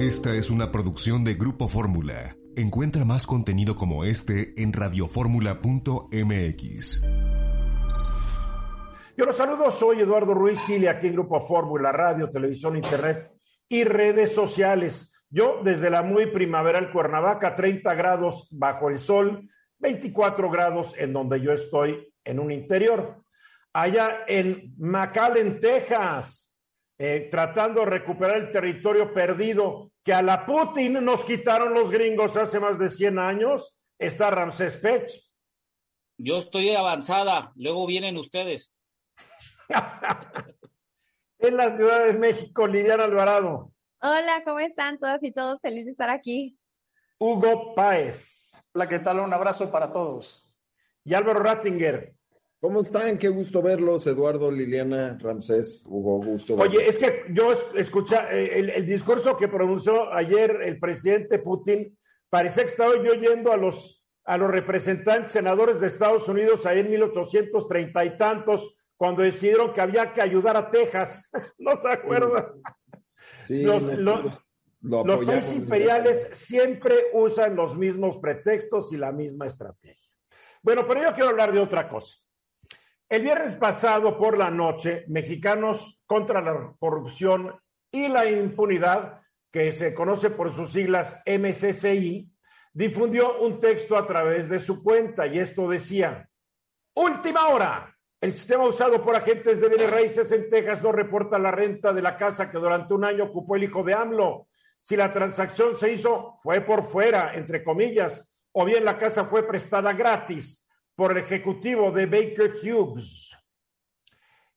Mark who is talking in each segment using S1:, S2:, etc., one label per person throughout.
S1: Esta es una producción de Grupo Fórmula. Encuentra más contenido como este en radioformula.mx.
S2: Yo los saludo, soy Eduardo Ruiz Gil aquí en Grupo Fórmula, radio, televisión, internet y redes sociales. Yo desde la muy primaveral Cuernavaca, 30 grados bajo el sol, 24 grados en donde yo estoy en un interior. Allá en McAllen, Texas, eh, tratando de recuperar el territorio perdido que a la Putin nos quitaron los gringos hace más de 100 años, está Ramsés Pech.
S3: Yo estoy avanzada, luego vienen ustedes.
S2: en la Ciudad de México, Liliana Alvarado.
S4: Hola, ¿cómo están todas y todos? Feliz de estar aquí.
S2: Hugo Páez.
S5: Hola, ¿qué tal? Un abrazo para todos.
S2: Y Álvaro Rattinger.
S6: ¿Cómo están? Qué gusto verlos, Eduardo, Liliana, Ramsés, Hugo, gusto.
S2: Verlos. Oye, es que yo escuché el, el, discurso que pronunció ayer el presidente Putin, parecía que estaba yo oyendo a los, a los representantes senadores de Estados Unidos ahí en 1830 y tantos, cuando decidieron que había que ayudar a Texas. ¿No se acuerdan?
S6: Sí,
S2: los,
S6: no,
S2: los,
S6: lo
S2: los países imperiales siempre usan los mismos pretextos y la misma estrategia. Bueno, pero yo quiero hablar de otra cosa. El viernes pasado por la noche, Mexicanos contra la Corrupción y la Impunidad, que se conoce por sus siglas MCCI, difundió un texto a través de su cuenta y esto decía, última hora, el sistema usado por agentes de bienes raíces en Texas no reporta la renta de la casa que durante un año ocupó el hijo de AMLO. Si la transacción se hizo, fue por fuera, entre comillas, o bien la casa fue prestada gratis por el ejecutivo de Baker Hughes.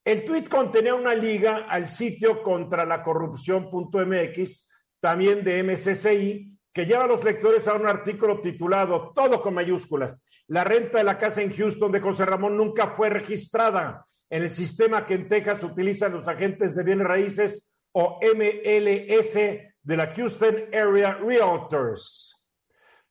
S2: El tuit contenía una liga al sitio contra la corrupción.mx, también de MCCI, que lleva a los lectores a un artículo titulado, todo con mayúsculas, la renta de la casa en Houston de José Ramón nunca fue registrada en el sistema que en Texas utilizan los agentes de bienes raíces o MLS de la Houston Area Realtors.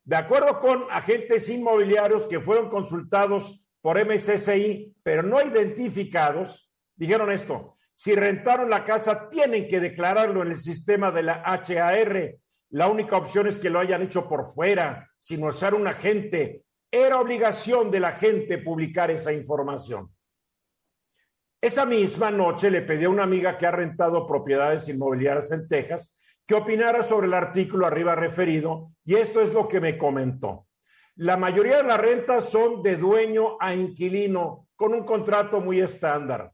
S2: De acuerdo con agentes inmobiliarios que fueron consultados por MCCI, pero no identificados, dijeron esto, si rentaron la casa tienen que declararlo en el sistema de la HAR. La única opción es que lo hayan hecho por fuera, sin usar un agente. Era obligación de la gente publicar esa información. Esa misma noche le pedí a una amiga que ha rentado propiedades inmobiliarias en Texas que opinara sobre el artículo arriba referido y esto es lo que me comentó. La mayoría de las rentas son de dueño a inquilino con un contrato muy estándar.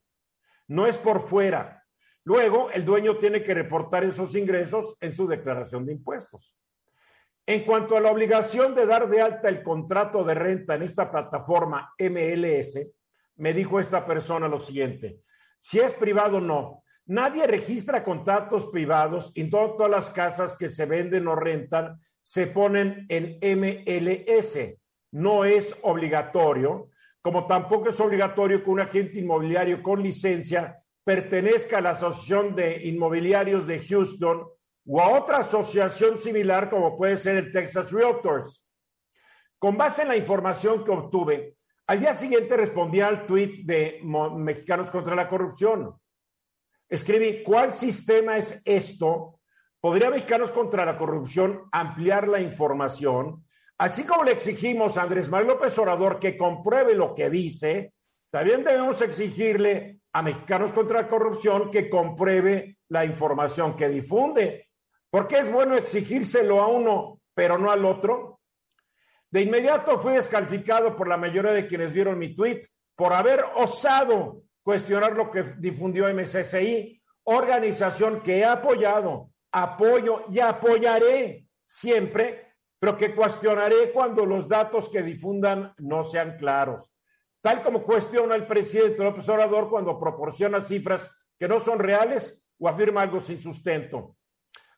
S2: No es por fuera. Luego, el dueño tiene que reportar esos ingresos en su declaración de impuestos. En cuanto a la obligación de dar de alta el contrato de renta en esta plataforma MLS, me dijo esta persona lo siguiente, si es privado no, nadie registra contratos privados y todas las casas que se venden o rentan se ponen en MLS. No es obligatorio, como tampoco es obligatorio que un agente inmobiliario con licencia pertenezca a la Asociación de Inmobiliarios de Houston o a otra asociación similar como puede ser el Texas Realtors. Con base en la información que obtuve, al día siguiente respondí al tweet de Mexicanos contra la Corrupción. Escribí, ¿cuál sistema es esto? ¿Podría Mexicanos contra la Corrupción ampliar la información? Así como le exigimos a Andrés Manuel López Obrador que compruebe lo que dice, también debemos exigirle a Mexicanos contra la Corrupción que compruebe la información que difunde. ¿Por qué es bueno exigírselo a uno, pero no al otro? De inmediato fui descalificado por la mayoría de quienes vieron mi tweet por haber osado cuestionar lo que difundió MCCI, organización que he apoyado, apoyo y apoyaré siempre, pero que cuestionaré cuando los datos que difundan no sean claros. Tal como cuestiona el presidente López Obrador cuando proporciona cifras que no son reales o afirma algo sin sustento.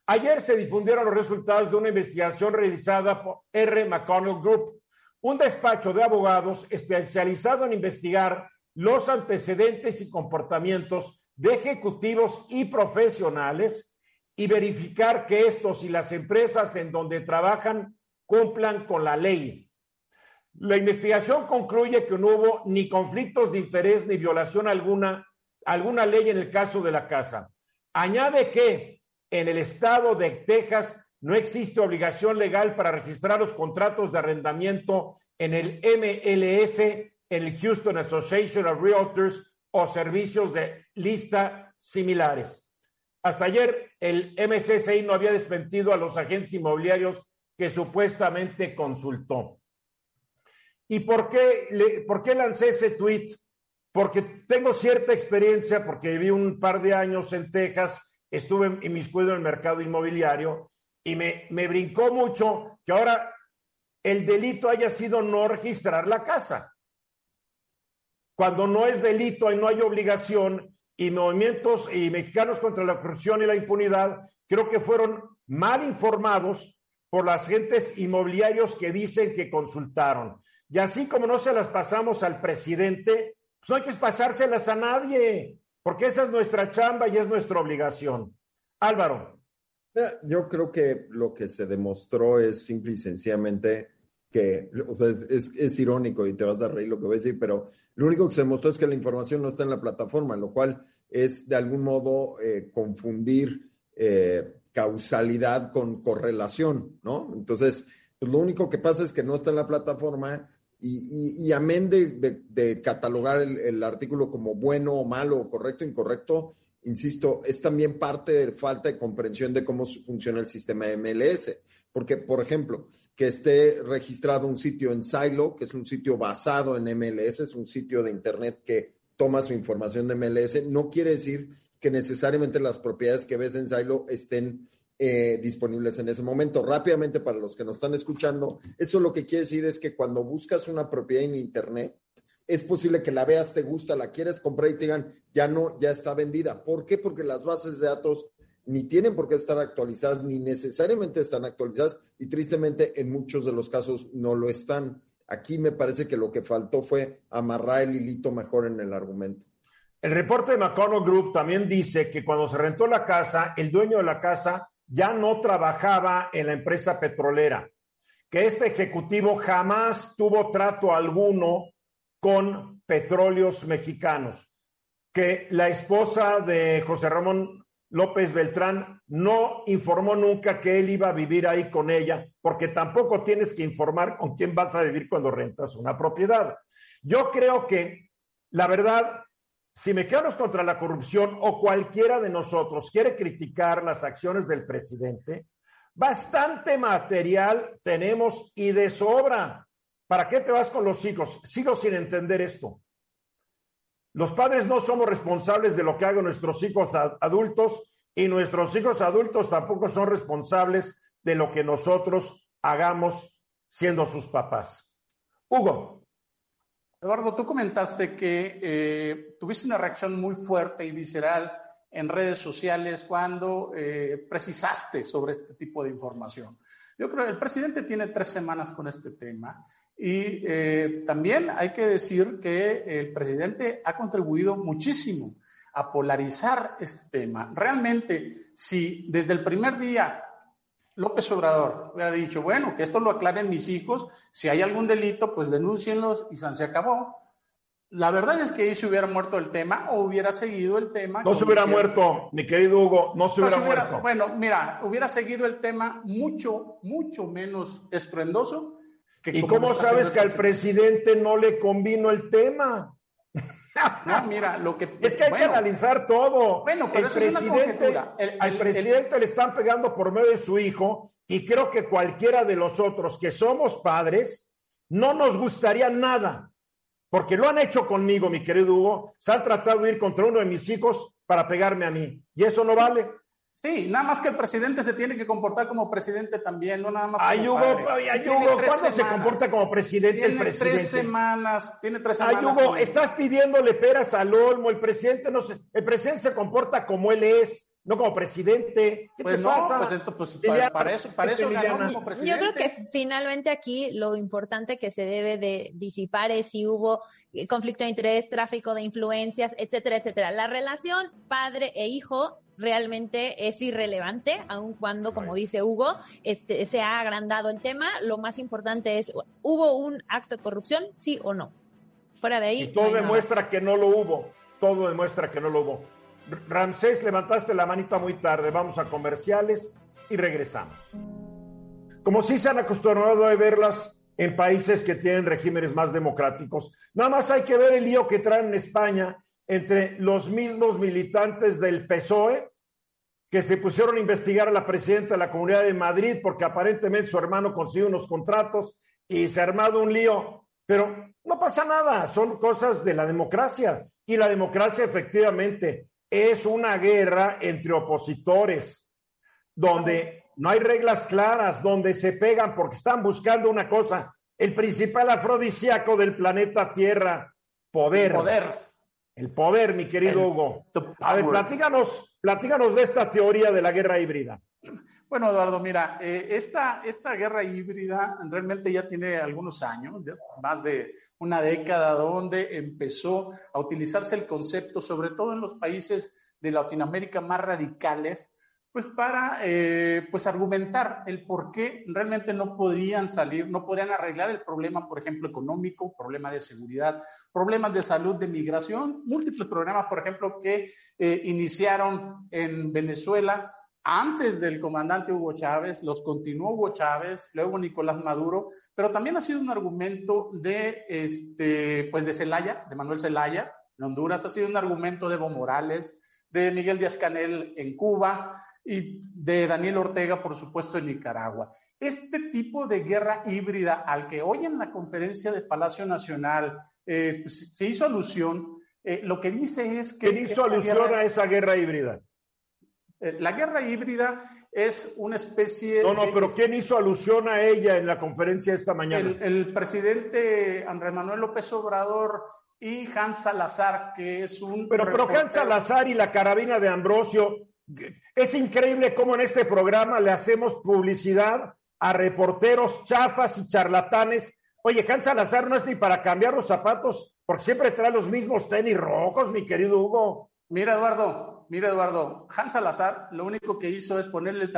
S2: Ayer se difundieron los resultados de una investigación realizada por R. McConnell Group, un despacho de abogados especializado en investigar los antecedentes y comportamientos de ejecutivos y profesionales y verificar que estos y las empresas en donde trabajan cumplan con la ley. La investigación concluye que no hubo ni conflictos de interés ni violación alguna, alguna ley en el caso de la casa. Añade que en el estado de Texas no existe obligación legal para registrar los contratos de arrendamiento en el MLS, el Houston Association of Realtors o servicios de lista similares. Hasta ayer el MCCI no había desmentido a los agentes inmobiliarios que supuestamente consultó. ¿Y por qué, le, por qué lancé ese tweet? Porque tengo cierta experiencia, porque viví un par de años en Texas, estuve inmiscuido en el mercado inmobiliario y me, me brincó mucho que ahora el delito haya sido no registrar la casa. Cuando no es delito y no hay obligación, y movimientos y mexicanos contra la corrupción y la impunidad, creo que fueron mal informados por las gentes inmobiliarios que dicen que consultaron. Y así como no se las pasamos al presidente, pues no hay que pasárselas a nadie, porque esa es nuestra chamba y es nuestra obligación. Álvaro.
S6: Yo creo que lo que se demostró es simple y sencillamente que, o sea, es, irónico y te vas a reír lo que voy a decir, pero lo único que se demostró es que la información no está en la plataforma, lo cual es de algún modo eh, confundir eh, causalidad con correlación, ¿no? Entonces, pues lo único que pasa es que no está en la plataforma y, y, amén de, de, catalogar el, el, artículo como bueno o malo, correcto o incorrecto, insisto, es también parte de falta de comprensión de cómo funciona el sistema MLS. Porque, por ejemplo, que esté registrado un sitio en Silo, que es un sitio basado en MLS, es un sitio de Internet que toma su información de MLS, no quiere decir que necesariamente las propiedades que ves en Silo estén eh, disponibles en ese momento. Rápidamente, para los que nos están escuchando, eso lo que quiere decir es que cuando buscas una propiedad en Internet, es posible que la veas, te gusta, la quieres comprar y te digan, ya no, ya está vendida. ¿Por qué? Porque las bases de datos ni tienen por qué estar actualizadas, ni necesariamente están actualizadas, y tristemente en muchos de los casos no lo están. Aquí me parece que lo que faltó fue amarrar el hilito mejor en el argumento.
S2: El reporte de McConnell Group también dice que cuando se rentó la casa, el dueño de la casa ya no trabajaba en la empresa petrolera, que este ejecutivo jamás tuvo trato alguno con petróleos mexicanos, que la esposa de José Ramón López Beltrán no informó nunca que él iba a vivir ahí con ella, porque tampoco tienes que informar con quién vas a vivir cuando rentas una propiedad. Yo creo que, la verdad, si Mexicanos contra la Corrupción o cualquiera de nosotros quiere criticar las acciones del presidente, bastante material tenemos y de sobra. ¿Para qué te vas con los hijos? Sigo sin entender esto. Los padres no somos responsables de lo que hagan nuestros hijos adultos y nuestros hijos adultos tampoco son responsables de lo que nosotros hagamos siendo sus papás. Hugo.
S5: Eduardo, tú comentaste que eh, tuviste una reacción muy fuerte y visceral en redes sociales cuando eh, precisaste sobre este tipo de información. Yo creo que el presidente tiene tres semanas con este tema y eh, también hay que decir que el presidente ha contribuido muchísimo a polarizar este tema. Realmente, si desde el primer día López Obrador hubiera dicho, bueno, que esto lo aclaren mis hijos, si hay algún delito, pues denúncienlos y se acabó. La verdad es que ahí se hubiera muerto el tema o hubiera seguido el tema.
S2: No se hubiera muerto, mi querido Hugo, no se hubiera, muerto.
S5: Bueno, mira, hubiera seguido el tema mucho, mucho menos estruendoso
S2: ¿Y cómo sabes que al presidente no le convino el tema?
S5: No, mira, lo que
S2: es que hay que analizar todo.
S5: Bueno, pero el presidente,
S2: al presidente le están pegando por medio de su hijo y creo que cualquiera de los otros que somos padres no nos gustaría nada, porque lo han hecho conmigo, mi querido Hugo. Se han tratado de ir contra uno de mis hijos para pegarme a mí y eso no vale.
S5: Sí, nada más que el presidente se tiene que comportar como presidente también, no nada más.
S2: Ay, Hugo, ay, Hugo ¿cuándo se comporta como presidente
S5: tiene
S2: el presidente?
S5: Tres semanas, tiene tres semanas.
S2: Ay, Hugo, estás pidiéndole peras al olmo, el presidente no se, el presidente se comporta como él es, no como presidente.
S5: ¿Qué pues te no, pasa? pues, entonces, pues para, eso, para eso ganó como presidente.
S4: Yo creo que finalmente aquí lo importante que se debe de disipar es si hubo eh, conflicto de interés, tráfico de influencias, etcétera, etcétera. La relación padre e hijo realmente es irrelevante, aun cuando, como dice Hugo, este, se ha agrandado el tema. Lo más importante es, ¿hubo un acto de corrupción? Sí o no. Fuera de ahí.
S2: Y todo demuestra que no lo hubo. Todo demuestra que no lo hubo. Ramsés, levantaste la manita muy tarde. Vamos a comerciales y regresamos. Como si se han acostumbrado a verlas en países que tienen regímenes más democráticos, nada más hay que ver el lío que traen en España entre los mismos militantes del PSOE que se pusieron a investigar a la presidenta de la Comunidad de Madrid porque aparentemente su hermano consiguió unos contratos y se ha armado un lío. Pero no pasa nada, son cosas de la democracia. Y la democracia efectivamente es una guerra entre opositores, donde no hay reglas claras, donde se pegan porque están buscando una cosa, el principal afrodisíaco del planeta Tierra, poder.
S5: Poder.
S2: El poder, mi querido Hugo. A ver, platícanos, platícanos de esta teoría de la guerra híbrida.
S5: Bueno, Eduardo, mira, eh, esta, esta guerra híbrida realmente ya tiene algunos años, más de una década, donde empezó a utilizarse el concepto, sobre todo en los países de Latinoamérica más radicales, pues para eh, pues argumentar el por qué realmente no podrían salir, no podrían arreglar el problema, por ejemplo, económico, problema de seguridad, problemas de salud, de migración, múltiples problemas, por ejemplo, que eh, iniciaron en Venezuela antes del comandante Hugo Chávez, los continuó Hugo Chávez, luego Nicolás Maduro, pero también ha sido un argumento de, este, pues de Zelaya, de Manuel Zelaya, en Honduras, ha sido un argumento de Evo Morales, de Miguel Díaz Canel en Cuba y de Daniel Ortega, por supuesto, en Nicaragua. Este tipo de guerra híbrida al que hoy en la conferencia de Palacio Nacional eh, pues, se hizo alusión, eh, lo que dice es que...
S2: ¿Quién hizo alusión a esa guerra híbrida?
S5: Eh, la guerra híbrida es una especie.
S2: No, no, pero ¿quién hizo alusión a ella en la conferencia esta mañana?
S5: El, presidente Andrés Manuel López Obrador y Hans Salazar, que es un.
S2: Pero, pero Hans Salazar y la carabina de Ambrosio. Es increíble cómo en este programa le hacemos publicidad a reporteros chafas y charlatanes. Oye, Hans Salazar no es ni para cambiar los zapatos, porque siempre trae los mismos tenis rojos, mi querido Hugo.
S5: Mira, Eduardo, mira Eduardo, Hans Salazar lo único que hizo es ponerle el,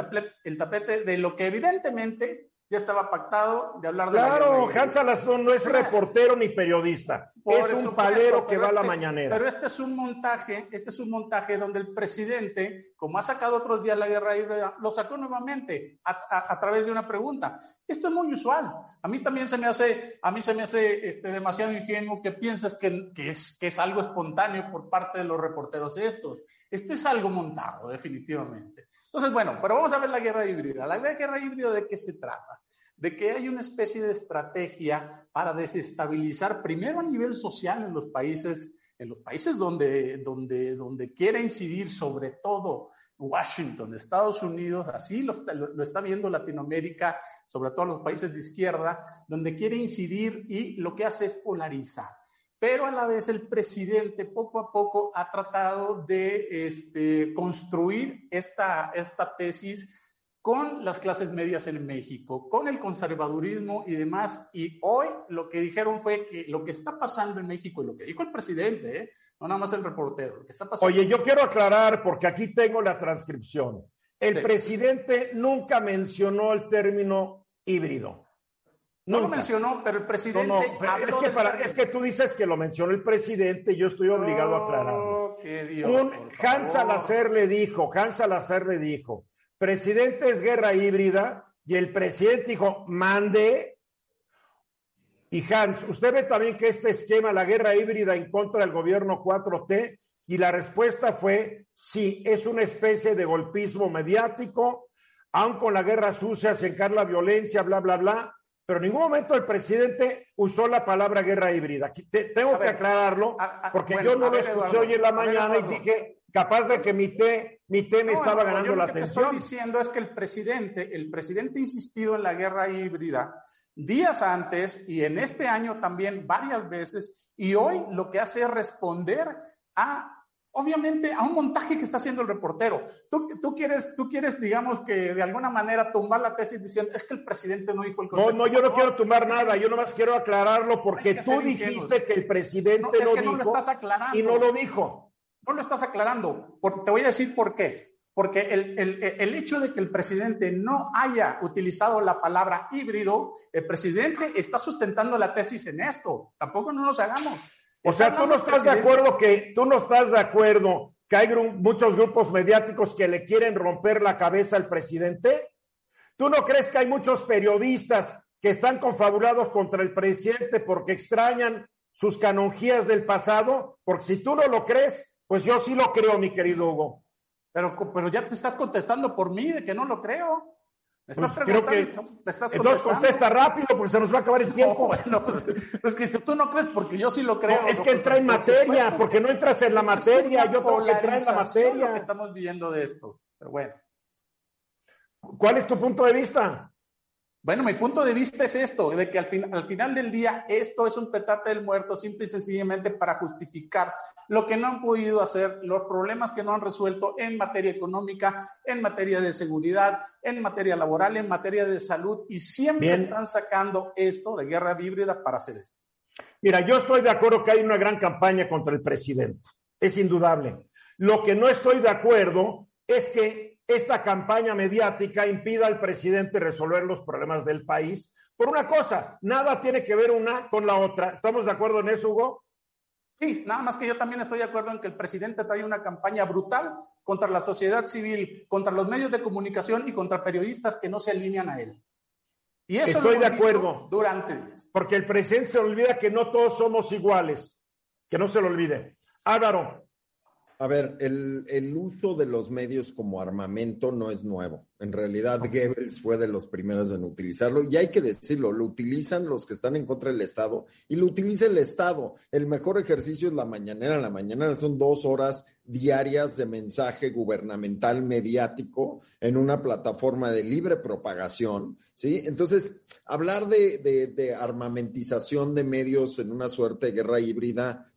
S5: el tapete de lo que evidentemente ya estaba pactado de hablar de
S2: Claro, Hans Salazar no es reportero ni periodista, es un palero que va a la
S5: este,
S2: mañanera.
S5: Pero este es un montaje, este es un montaje donde el presidente, como ha sacado otros días la guerra híbrida, lo sacó nuevamente a, través de una pregunta. Esto es muy usual. A mí también se me hace, a mí se me hace este, demasiado ingenuo que pienses que, que, es, que es algo espontáneo por parte de los reporteros estos. Esto es algo montado, definitivamente. Entonces, bueno, pero vamos a ver la guerra híbrida. La guerra híbrida, ¿de qué se trata? De que hay una especie de estrategia para desestabilizar, primero a nivel social en los países, en los países donde, donde, donde quiere incidir sobre todo Washington, Estados Unidos, así lo está, lo está, viendo Latinoamérica, sobre todo los países de izquierda, donde quiere incidir y lo que hace es polarizar pero a la vez el presidente poco a poco ha tratado de este, construir esta, esta tesis con las clases medias en México, con el conservadurismo y demás. Y hoy lo que dijeron fue que lo que está pasando en México y lo que dijo el presidente, ¿eh? no nada más el reportero, lo que está pasando.
S2: Oye, yo quiero aclarar porque aquí tengo la transcripción. El presidente nunca mencionó el término híbrido.
S5: No lo mencionó, pero el presidente.
S2: es, que para, es, que tú dices que lo mencionó el presidente y yo estoy obligado a aclararlo. Un, Hans Salazar le dijo, Hans Salazar le dijo, presidente es guerra híbrida, y el presidente dijo, mande. Y Hans, usted ve también que este esquema, la guerra híbrida en contra del gobierno 4T, y la respuesta fue sí, es una especie de golpismo mediático, aun con la guerra sucia se encarga la violencia, bla, bla, bla pero en ningún momento el presidente usó la palabra guerra híbrida. tengo que aclararlo, porque yo no lo escuché hoy en la mañana y dije, capaz de que mi té, mi té me estaba ganando la atención.
S5: Lo que estoy diciendo es que el presidente, el presidente ha insistido en la guerra híbrida días antes y en este año también varias veces, y hoy lo que hace es responder a obviamente a un montaje que está haciendo el reportero. Tú, tú, quieres, tú quieres, digamos, que de alguna manera tumbar la tesis diciendo, es que el presidente no dijo el
S2: concepto. No, no, yo no quiero tumbar nada, yo nomás quiero aclararlo porque tú dijiste que el presidente no, es que no lo estás aclarando. y no lo dijo.
S5: No lo estás aclarando. te voy a decir por qué. Porque el, el, el, hecho de que el presidente no haya utilizado la palabra híbrido, el presidente está sustentando la tesis en esto. Tampoco no nos hagamos.
S2: O sea, tú no estás de acuerdo que, tú no estás de acuerdo que hay muchos grupos mediáticos que le quieren romper la cabeza al presidente. ¿Tú no crees que hay muchos periodistas que están confabulados contra el presidente porque extrañan sus canonjías del pasado? Porque si tú no lo crees, pues yo sí lo creo, mi querido Hugo.
S5: Pero, pero ya te estás contestando por mí de que no lo creo.
S2: Pues creo que te estás entonces contesta rápido porque se nos va a acabar el tiempo.
S5: bueno, pues, pues, que tú no crees porque yo sí lo creo.
S2: es que entra en materia, porque no entras en la materia, yo tengo que entrar en la materia. Lo
S5: que estamos viendo de esto, pero bueno.
S2: ¿Cuál es tu punto de vista?
S5: Bueno, mi punto de vista es esto, de que al, fin, al final del día esto es un petate del muerto simple y sencillamente para justificar lo que no han podido hacer, los problemas que no han resuelto en materia económica, en materia de seguridad, en materia laboral, en materia de salud y siempre están sacando esto de guerra híbrida para hacer esto.
S2: Mira, yo estoy de acuerdo que hay una gran campaña contra el presidente, es indudable. Lo que no estoy de acuerdo es que esta campaña mediática impida al presidente resolver los problemas del país. Por una cosa, nada tiene que ver una con la otra. ¿Estamos de acuerdo en eso, Hugo?
S5: Sí, nada más que yo también estoy de acuerdo en que el presidente trae una campaña brutal contra la sociedad civil, contra los medios de comunicación y contra periodistas que no se alinean a él.
S2: Y eso estoy de acuerdo.
S5: Durante
S2: Porque el presidente se olvida que no todos somos iguales. Que no se lo olvide. Álvaro,
S6: a ver, el, el, uso de los medios como armamento no es nuevo. En realidad, Goebbels fue de los primeros en utilizarlo y hay que decirlo, lo utilizan los que están en contra del Estado y lo utiliza el Estado. El mejor ejercicio es la mañanera. La mañanera son dos horas diarias de mensaje gubernamental mediático en una plataforma de libre propagación, ¿sí? Entonces, hablar de, de, de armamentización de medios en una suerte de guerra híbrida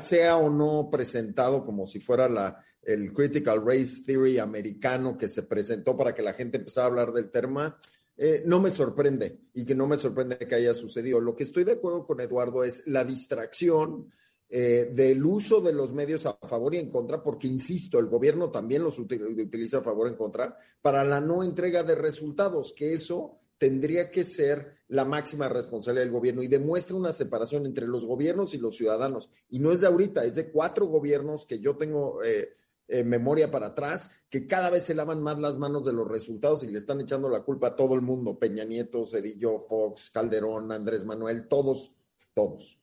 S6: sea o no presentado como si fuera la, el Critical Race Theory americano que se presentó para que la gente empezara a hablar del tema, eh, no me sorprende y que no me sorprende que haya sucedido. Lo que estoy de acuerdo con Eduardo es la distracción eh, del uso de los medios a favor y en contra, porque, insisto, el gobierno también los utiliza a favor y en contra, para la no entrega de resultados, que eso tendría que ser la máxima responsabilidad del gobierno y demuestra una separación entre los gobiernos y los ciudadanos. Y no es de ahorita, es de cuatro gobiernos que yo tengo eh, memoria para atrás, que cada vez se lavan más las manos de los resultados y le están echando la culpa a todo el mundo, Peña Nieto, Cedillo, Fox, Calderón, Andrés Manuel, todos, todos.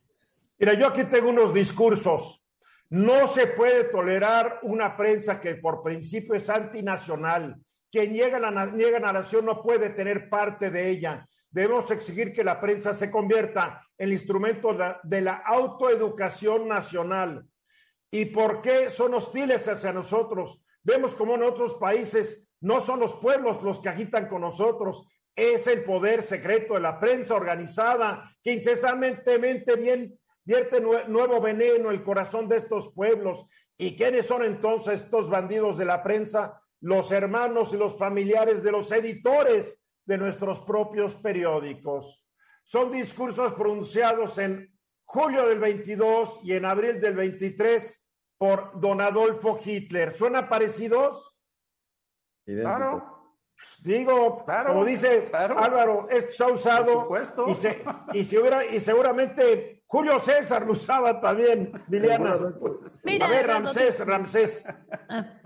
S2: Mira, yo aquí tengo unos discursos. No se puede tolerar una prensa que por principio es antinacional. Quien niega la, niega la nación no puede tener parte de ella. Debemos exigir que la prensa se convierta en el instrumento de la autoeducación nacional. ¿Y por qué son hostiles hacia nosotros? Vemos como en otros países no son los pueblos los que agitan con nosotros, es el poder secreto de la prensa organizada que incesantemente vierte nuevo veneno en el corazón de estos pueblos. ¿Y quiénes son entonces estos bandidos de la prensa? Los hermanos y los familiares de los editores de nuestros propios periódicos. Son discursos pronunciados en julio del 22 y en abril del 23 por don Adolfo Hitler. ¿Suena parecidos? Claro. Digo, claro, como dice Álvaro, esto se ha usado y, se, y, y, seguramente Julio César lo usaba también, Liliana. a ver, Ramsés, Ramsés.
S3: A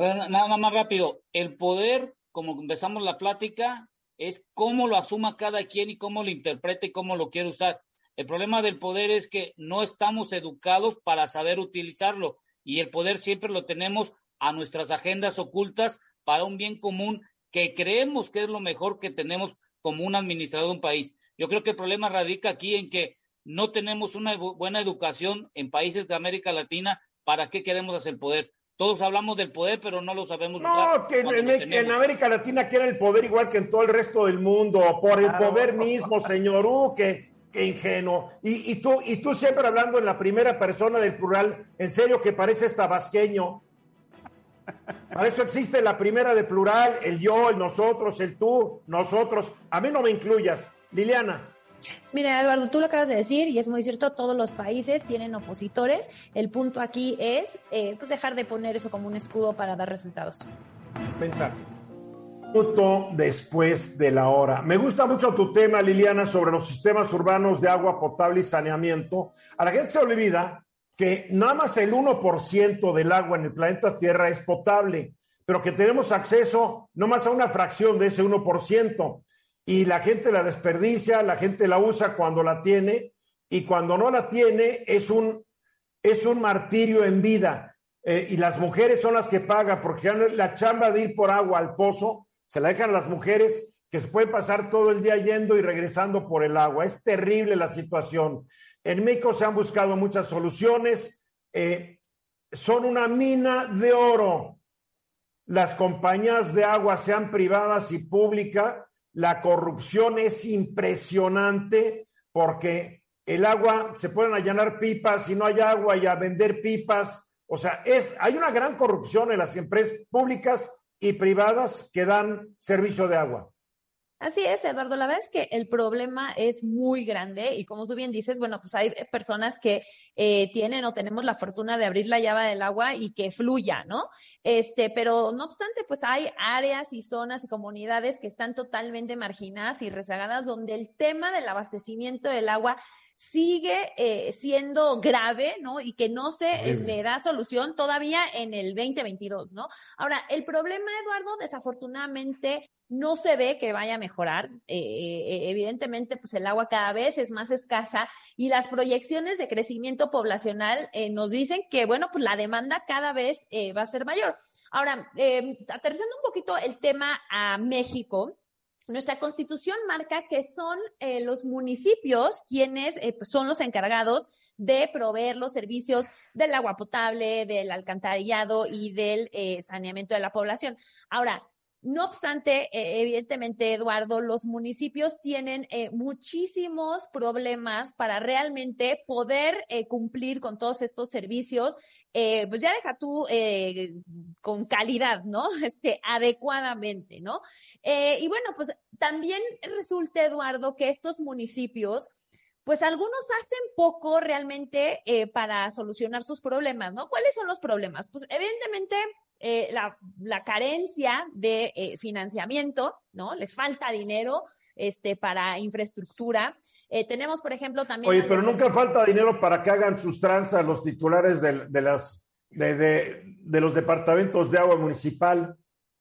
S3: ver, nada más rápido. El poder, como empezamos la plática, es cómo lo asuma cada quien y cómo lo interprete y cómo lo quiere usar. El problema del poder es que no estamos educados para saber utilizarlo y el poder siempre lo tenemos a nuestras agendas ocultas para un bien común que creemos que es lo mejor que tenemos como un administrador de un país. Yo creo que el problema radica aquí en que no tenemos una buena educación en países de América Latina. ¿Para qué queremos hacer poder? Todos hablamos del poder, pero no lo sabemos
S2: no, usar. No, que en, América Latina quieren el poder igual que en todo el resto del mundo, por el poder mismo, señor U, que qué ingenuo. Y, y, tú, y tú siempre hablando en la primera persona del plural, en serio que parece tabasqueño. Para eso existe la primera de plural, el yo, el nosotros, el tú, nosotros. A mí no me incluyas. Liliana.
S4: Mira, Eduardo, tú lo acabas de decir y es muy cierto, todos los países tienen opositores. El punto aquí es eh, pues dejar de poner eso como un escudo para dar resultados.
S2: Pensar. Después de la hora. Me gusta mucho tu tema, Liliana, sobre los sistemas urbanos de agua potable y saneamiento. A la gente se olvida que nada más el 1% del agua en el planeta Tierra es potable, pero que tenemos acceso no más a una fracción de ese 1% y la gente la desperdicia, la gente la usa cuando la tiene y cuando no la tiene es un, es un martirio en vida. Eh, y las mujeres son las que pagan porque la chamba de ir por agua al pozo se la dejan las mujeres que se pueden pasar todo el día yendo y regresando por el agua. Es terrible la situación. En México se han buscado muchas soluciones. Eh, son una mina de oro. Las compañías de agua, sean privadas y públicas, la corrupción es impresionante porque el agua, se pueden allanar pipas y no hay agua y a vender pipas. O sea, es, hay una gran corrupción en las empresas públicas y privadas que dan servicio de agua.
S4: Así es, Eduardo. La verdad es que el problema es muy grande y como tú bien dices, bueno, pues hay personas que eh, tienen o tenemos la fortuna de abrir la llave del agua y que fluya, ¿no? Este, pero no obstante, pues hay áreas y zonas y comunidades que están totalmente marginadas y rezagadas donde el tema del abastecimiento del agua sigue eh, siendo grave, ¿no? Y que no se le da solución todavía en el 2022, ¿no? Ahora, el problema, Eduardo, desafortunadamente no se ve que vaya a mejorar. Eh, eh, evidentemente, pues el agua cada vez es más escasa y las proyecciones de crecimiento poblacional nos dicen que, bueno, pues la demanda cada vez va a ser mayor. Ahora, aterrizando un poquito el tema a México, nuestra constitución marca que son eh, los municipios quienes eh, pues, son los encargados de proveer los servicios del agua potable, del alcantarillado y del eh, saneamiento de la población. Ahora, no obstante, eh, evidentemente, Eduardo, los municipios tienen eh, muchísimos problemas para realmente poder eh, cumplir con todos estos servicios, pues ya deja tú con calidad, ¿no? Este, adecuadamente, ¿no? y bueno, pues también resulta, Eduardo, que estos municipios, pues algunos hacen poco realmente para solucionar sus problemas, ¿no? ¿Cuáles son los problemas? Pues evidentemente eh, la, la, carencia de eh, financiamiento, ¿no? Les falta dinero este, para infraestructura. Eh, tenemos, por ejemplo, también...
S2: Oye, pero nunca falta dinero para que hagan sus tranzas los titulares de, de las, de, de, de los departamentos de agua municipal.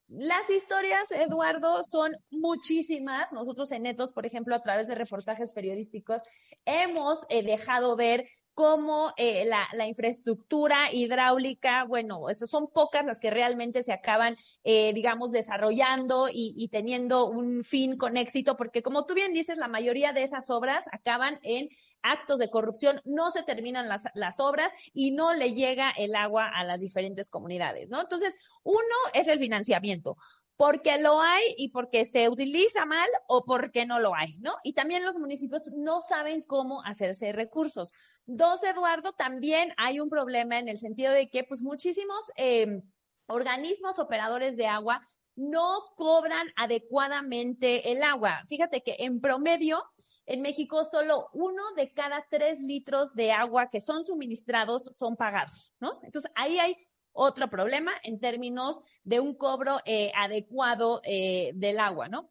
S4: Las historias, Eduardo, son muchísimas. Nosotros en Netos, por ejemplo, a través de reportajes periodísticos, hemos dejado ver como eh, la, infraestructura hidráulica, bueno, eso son pocas las que realmente se acaban, eh, digamos, desarrollando y, teniendo un fin con éxito, porque como tú bien dices, la mayoría de esas obras acaban en actos de corrupción, no se terminan las, las obras y no le llega el agua a las diferentes comunidades, ¿no? Entonces, uno es el financiamiento porque lo hay y porque se utiliza mal o porque no lo hay, ¿no? Y también los municipios no saben cómo hacerse recursos. Dos, Eduardo, también hay un problema en el sentido de que pues muchísimos em, organismos operadores de agua no cobran adecuadamente el agua. Fíjate que en promedio en México solo uno de cada tres litros de agua que son suministrados son pagados, ¿no? Entonces ahí hay otro problema en términos de un cobro eh, adecuado eh, del agua, ¿no?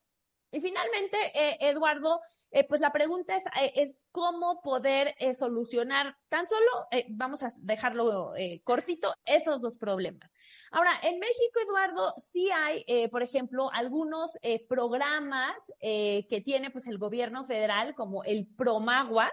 S4: Y finalmente, eh, Eduardo, pues la pregunta es, es cómo poder solucionar tan solo, vamos a dejarlo cortito, esos dos problemas. Ahora, en México, Eduardo, sí hay, por ejemplo, algunos programas que tiene pues el gobierno federal, como el Promagua.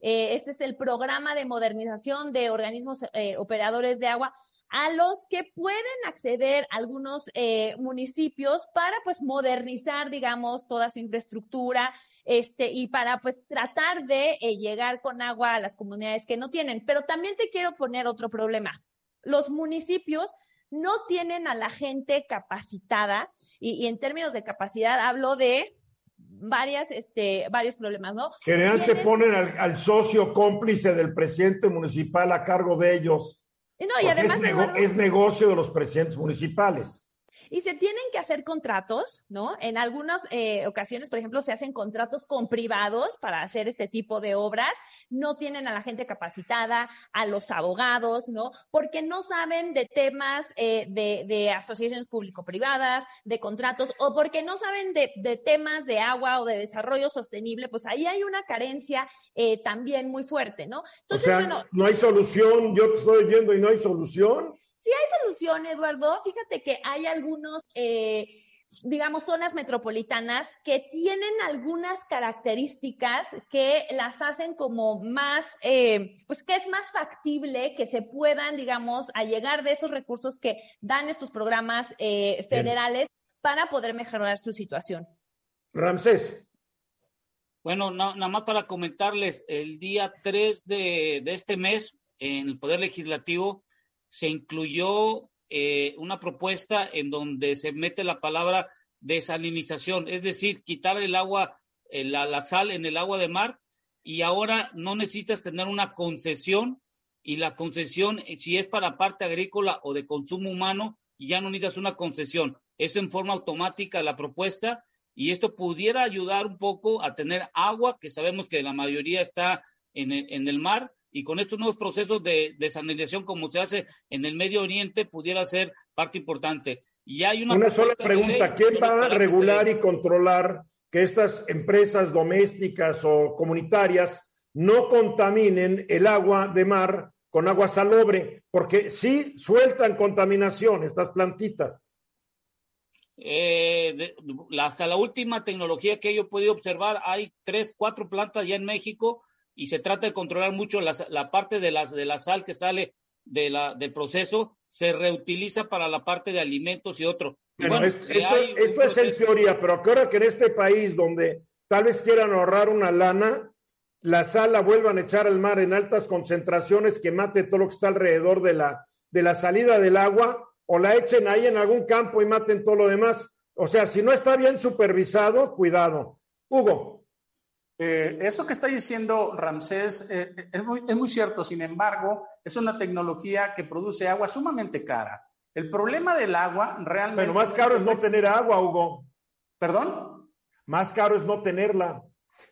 S4: este es el programa de modernización de organismos operadores de agua a los que pueden acceder algunos eh, municipios para pues modernizar, digamos, toda su infraestructura, este, y para pues tratar de eh, llegar con agua a las comunidades que no tienen. Pero también te quiero poner otro problema. Los municipios no tienen a la gente capacitada, y, y en términos de capacidad hablo de varias, este, varios problemas, ¿no?
S2: Generalmente ponen al, al, socio cómplice del presidente municipal a cargo de ellos.
S4: No, y además
S2: es, es negocio de los presidentes municipales
S4: y se tienen que hacer contratos, ¿no? En algunas eh, ocasiones, por ejemplo, se hacen contratos con privados para hacer este tipo de obras, no tienen a la gente capacitada, a los abogados, ¿no? Porque no saben de temas eh, de, de, asociaciones público-privadas, de contratos, o porque no saben de, de, temas de agua o de desarrollo sostenible, pues ahí hay una carencia eh, también muy fuerte, ¿no?
S2: Entonces, o sea, bueno, no hay solución, yo te estoy oyendo y no hay solución.
S4: Sí hay solución, Eduardo. Fíjate que hay algunos, eh, digamos, zonas metropolitanas que tienen algunas características que las hacen como más, eh, pues que es más factible que se puedan, digamos, a llegar de esos recursos que dan estos programas eh, federales para poder mejorar su situación.
S2: Ramsés.
S3: Bueno, nada más para comentarles, el día 3 de, de este mes, en el Poder Legislativo, se incluyó eh, una propuesta en donde se mete la palabra desalinización, es decir, quitar el agua, eh, la, sal en el agua de mar y ahora no necesitas tener una concesión y la concesión, eh, si es para parte agrícola o de consumo humano, ya no necesitas una concesión. Eso en forma automática la propuesta y esto pudiera ayudar un poco a tener agua, que sabemos que la mayoría está en el mar, y con estos nuevos procesos de desalinización como se hace en el Medio Oriente pudiera ser parte importante. Y hay una,
S2: una sola pregunta, ¿quién va a regular y controlar que estas empresas domésticas o comunitarias no contaminen el agua de mar con agua salobre? Porque sí sueltan contaminación estas plantitas.
S3: Eh, de, hasta la última tecnología que yo he podido observar, hay tres, cuatro plantas ya en México y se trata de controlar mucho la, la parte de la, de la sal que sale de la, del proceso, se reutiliza para la parte de alimentos y otro.
S2: Bueno, bueno, es, esto, esto es en teoría, pero ahora que en este país donde tal vez quieran ahorrar una lana, la sal la vuelvan a echar al mar en altas concentraciones que mate todo lo que está alrededor de la, de la salida del agua, o la echen ahí en algún campo y maten todo lo demás. O sea, si no está bien supervisado, cuidado. Hugo.
S5: Eh, eso que está diciendo Ramsés eh, es, muy, es, muy, cierto, sin embargo, es una tecnología que produce agua sumamente cara. El problema del agua realmente...
S2: Pero más caro es no tener agua, Hugo.
S5: ¿Perdón?
S2: Más caro es no tenerla.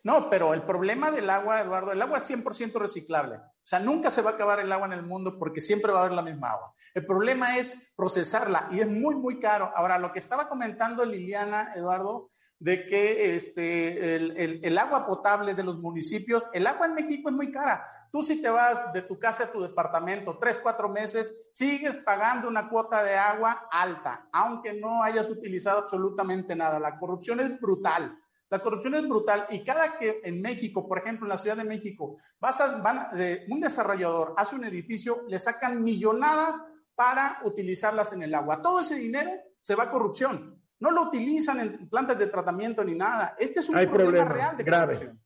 S5: No, pero el problema del agua, Eduardo, el agua es 100% reciclable. O sea, nunca se va a acabar el agua en el mundo porque siempre va a haber la misma agua. El problema es procesarla y es muy, muy caro. Ahora, lo que estaba comentando Liliana, Eduardo, de que este, el, el, agua potable de los municipios, el agua en México es muy cara. Tú si te vas de tu casa a tu departamento tres, cuatro meses, sigues pagando una cuota de agua alta, aunque no hayas utilizado absolutamente nada. La corrupción es brutal. La corrupción es brutal y cada que en México, por ejemplo, en la Ciudad de México, vas a, van, eh, un desarrollador hace un edificio, le sacan millonadas para utilizarlas en el agua. Todo ese dinero se va a corrupción. No lo utilizan en plantas de tratamiento ni nada. Este es un
S2: Hay
S5: problema,
S2: problema
S5: real de
S2: grave.
S5: corrupción.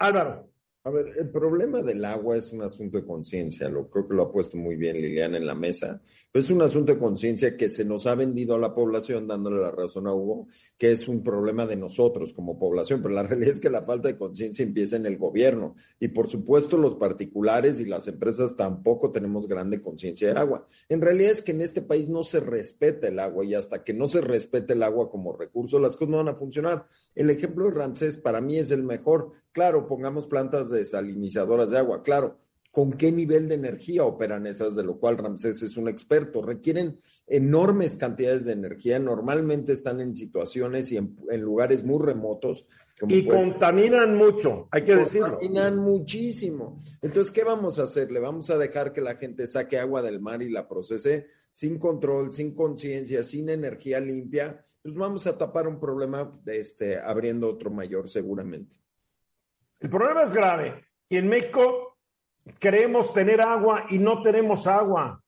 S2: Álvaro.
S6: A ver, el problema del agua es un asunto de conciencia, lo creo que lo ha puesto muy bien Liliana en la mesa. Es un asunto de conciencia que se nos ha vendido a la población, dándole la razón a Hugo, que es un problema de nosotros como población, pero la realidad es que la falta de conciencia empieza en el gobierno y por supuesto los particulares y las empresas tampoco tenemos grande conciencia del agua. En realidad es que en este país no se respeta el agua y hasta que no se respete el agua como recurso, las cosas no van a funcionar. El ejemplo de Ramsés para mí es el mejor. Claro, pongamos plantas desalinizadoras de agua, claro. ¿Con qué nivel de energía operan esas? De lo cual Ramsés es un experto. Requieren enormes cantidades de energía. Normalmente están en situaciones y en, en lugares muy remotos.
S2: Como y pues, contaminan mucho, hay que decirlo.
S6: Contaminan muchísimo. Entonces, ¿qué vamos a hacer? ¿Le vamos a dejar que la gente saque agua del mar y la procese sin control, sin conciencia, sin energía limpia? Pues vamos a tapar un problema este, abriendo otro mayor seguramente.
S2: El problema es grave. Y en México queremos tener agua y no tenemos agua.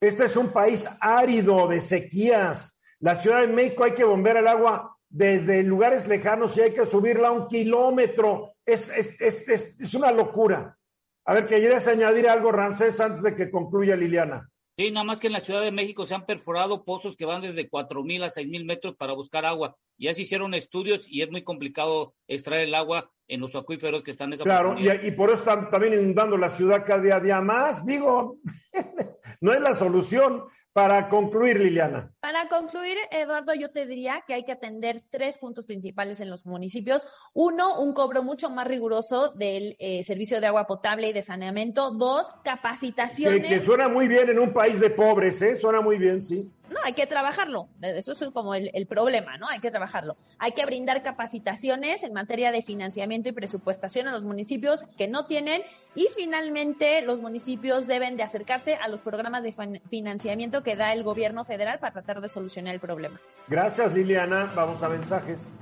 S2: Este es un país árido de sequías. La Ciudad de México hay que bombear el agua desde lugares lejanos y hay que subirla un kilómetro. Es, es, es, es una locura. A ver, ¿quieres añadir algo, Ramsés, antes de que concluya Liliana?
S3: Sí, nada más que en la Ciudad de México se han perforado pozos que van desde cuatro mil a seis mil metros para buscar agua. Ya se hicieron estudios y es muy complicado extraer el agua en los acuíferos que están en esa
S2: Claro, y, y, por eso están también inundando la ciudad cada día más. Digo, no es la solución. Para concluir, Liliana.
S4: Para concluir, Eduardo, yo te diría que hay que atender tres puntos principales en los municipios. Uno, un cobro mucho más riguroso del eh, servicio de agua potable y de saneamiento. Dos, capacitaciones.
S2: Que, que, suena muy bien en un país de pobres, ¿eh? Suena muy bien, sí.
S4: No, hay que trabajarlo. Eso es como el, problema, ¿no? Hay que trabajarlo. Hay que brindar capacitaciones en materia de financiamiento y presupuestación a los municipios que no tienen. Y finalmente, los municipios deben de acercarse a los programas de financiamiento que da el gobierno federal para tratar de solucionar el problema.
S2: Gracias, Liliana. Vamos a mensajes.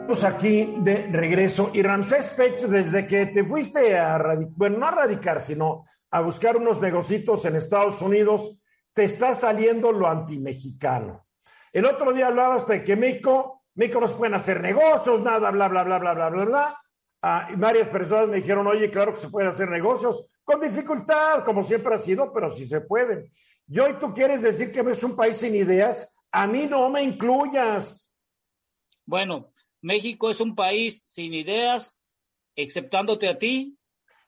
S2: Estamos aquí de regreso. Y Ramsés Pech, desde que te fuiste a radicar, bueno, no a radicar, sino a buscar unos negocitos en Estados Unidos, te está saliendo lo antimexicano. El otro día hablabas de que México, México no se pueden hacer negocios, nada, bla, bla, bla, bla, bla, bla, bla. Ah, y varias personas me dijeron, oye, claro que se pueden hacer negocios, con dificultad, como siempre ha sido, pero sí se pueden. Y hoy tú quieres decir que es un país sin ideas, a mí no me incluyas.
S3: Bueno, México es un país sin ideas, exceptándote a ti.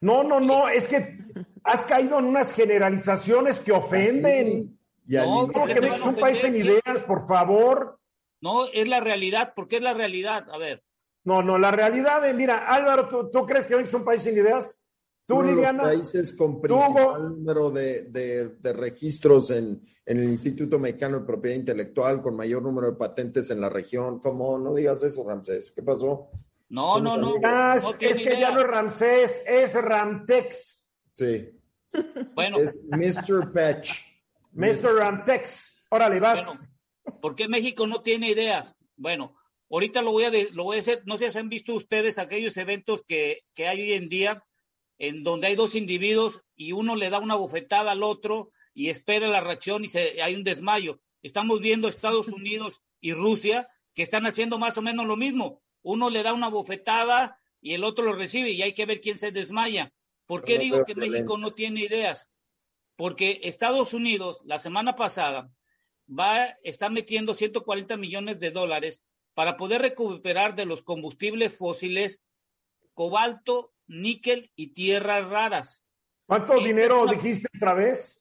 S2: No, no, no, es que has caído en unas generalizaciones que ofenden. no, ¿cómo que es un país sin ideas, por favor?
S3: No, es la realidad, porque es la realidad. A ver.
S2: No, no, la realidad es, mira, Álvaro, ¿tú, tú crees que hoy es un país sin ideas?
S6: ¿Tú, Liliana? Los países con principal número de, de, de registros en, en, el Instituto Mexicano de Propiedad Intelectual, con mayor número de patentes en la región. ¿Cómo? No digas eso, Ramsés. ¿Qué pasó?
S3: No, no, no.
S2: Ah, es, es que ya no es Ramsés, es Ramtex.
S6: Sí.
S3: Bueno.
S6: Es Mr. Patch.
S2: Mr. Ramtex. Órale, vas.
S3: Bueno, ¿Por qué México no tiene ideas? Bueno, ahorita lo voy a, de, lo voy a hacer. No sé si han visto ustedes aquellos eventos que, que hay hoy en día en donde hay dos individuos y uno le da una bofetada al otro y espera la reacción y se, hay un desmayo. Estamos viendo Estados Unidos y Rusia que están haciendo más o menos lo mismo. Uno le da una bofetada y el otro lo recibe y hay que ver quién se desmaya. ¿Por qué digo que México no tiene ideas? Porque Estados Unidos la semana pasada va está metiendo 140 millones de dólares para poder recuperar de los combustibles fósiles cobalto, níquel y tierras raras.
S2: ¿Cuánto dinero una... dijiste otra vez?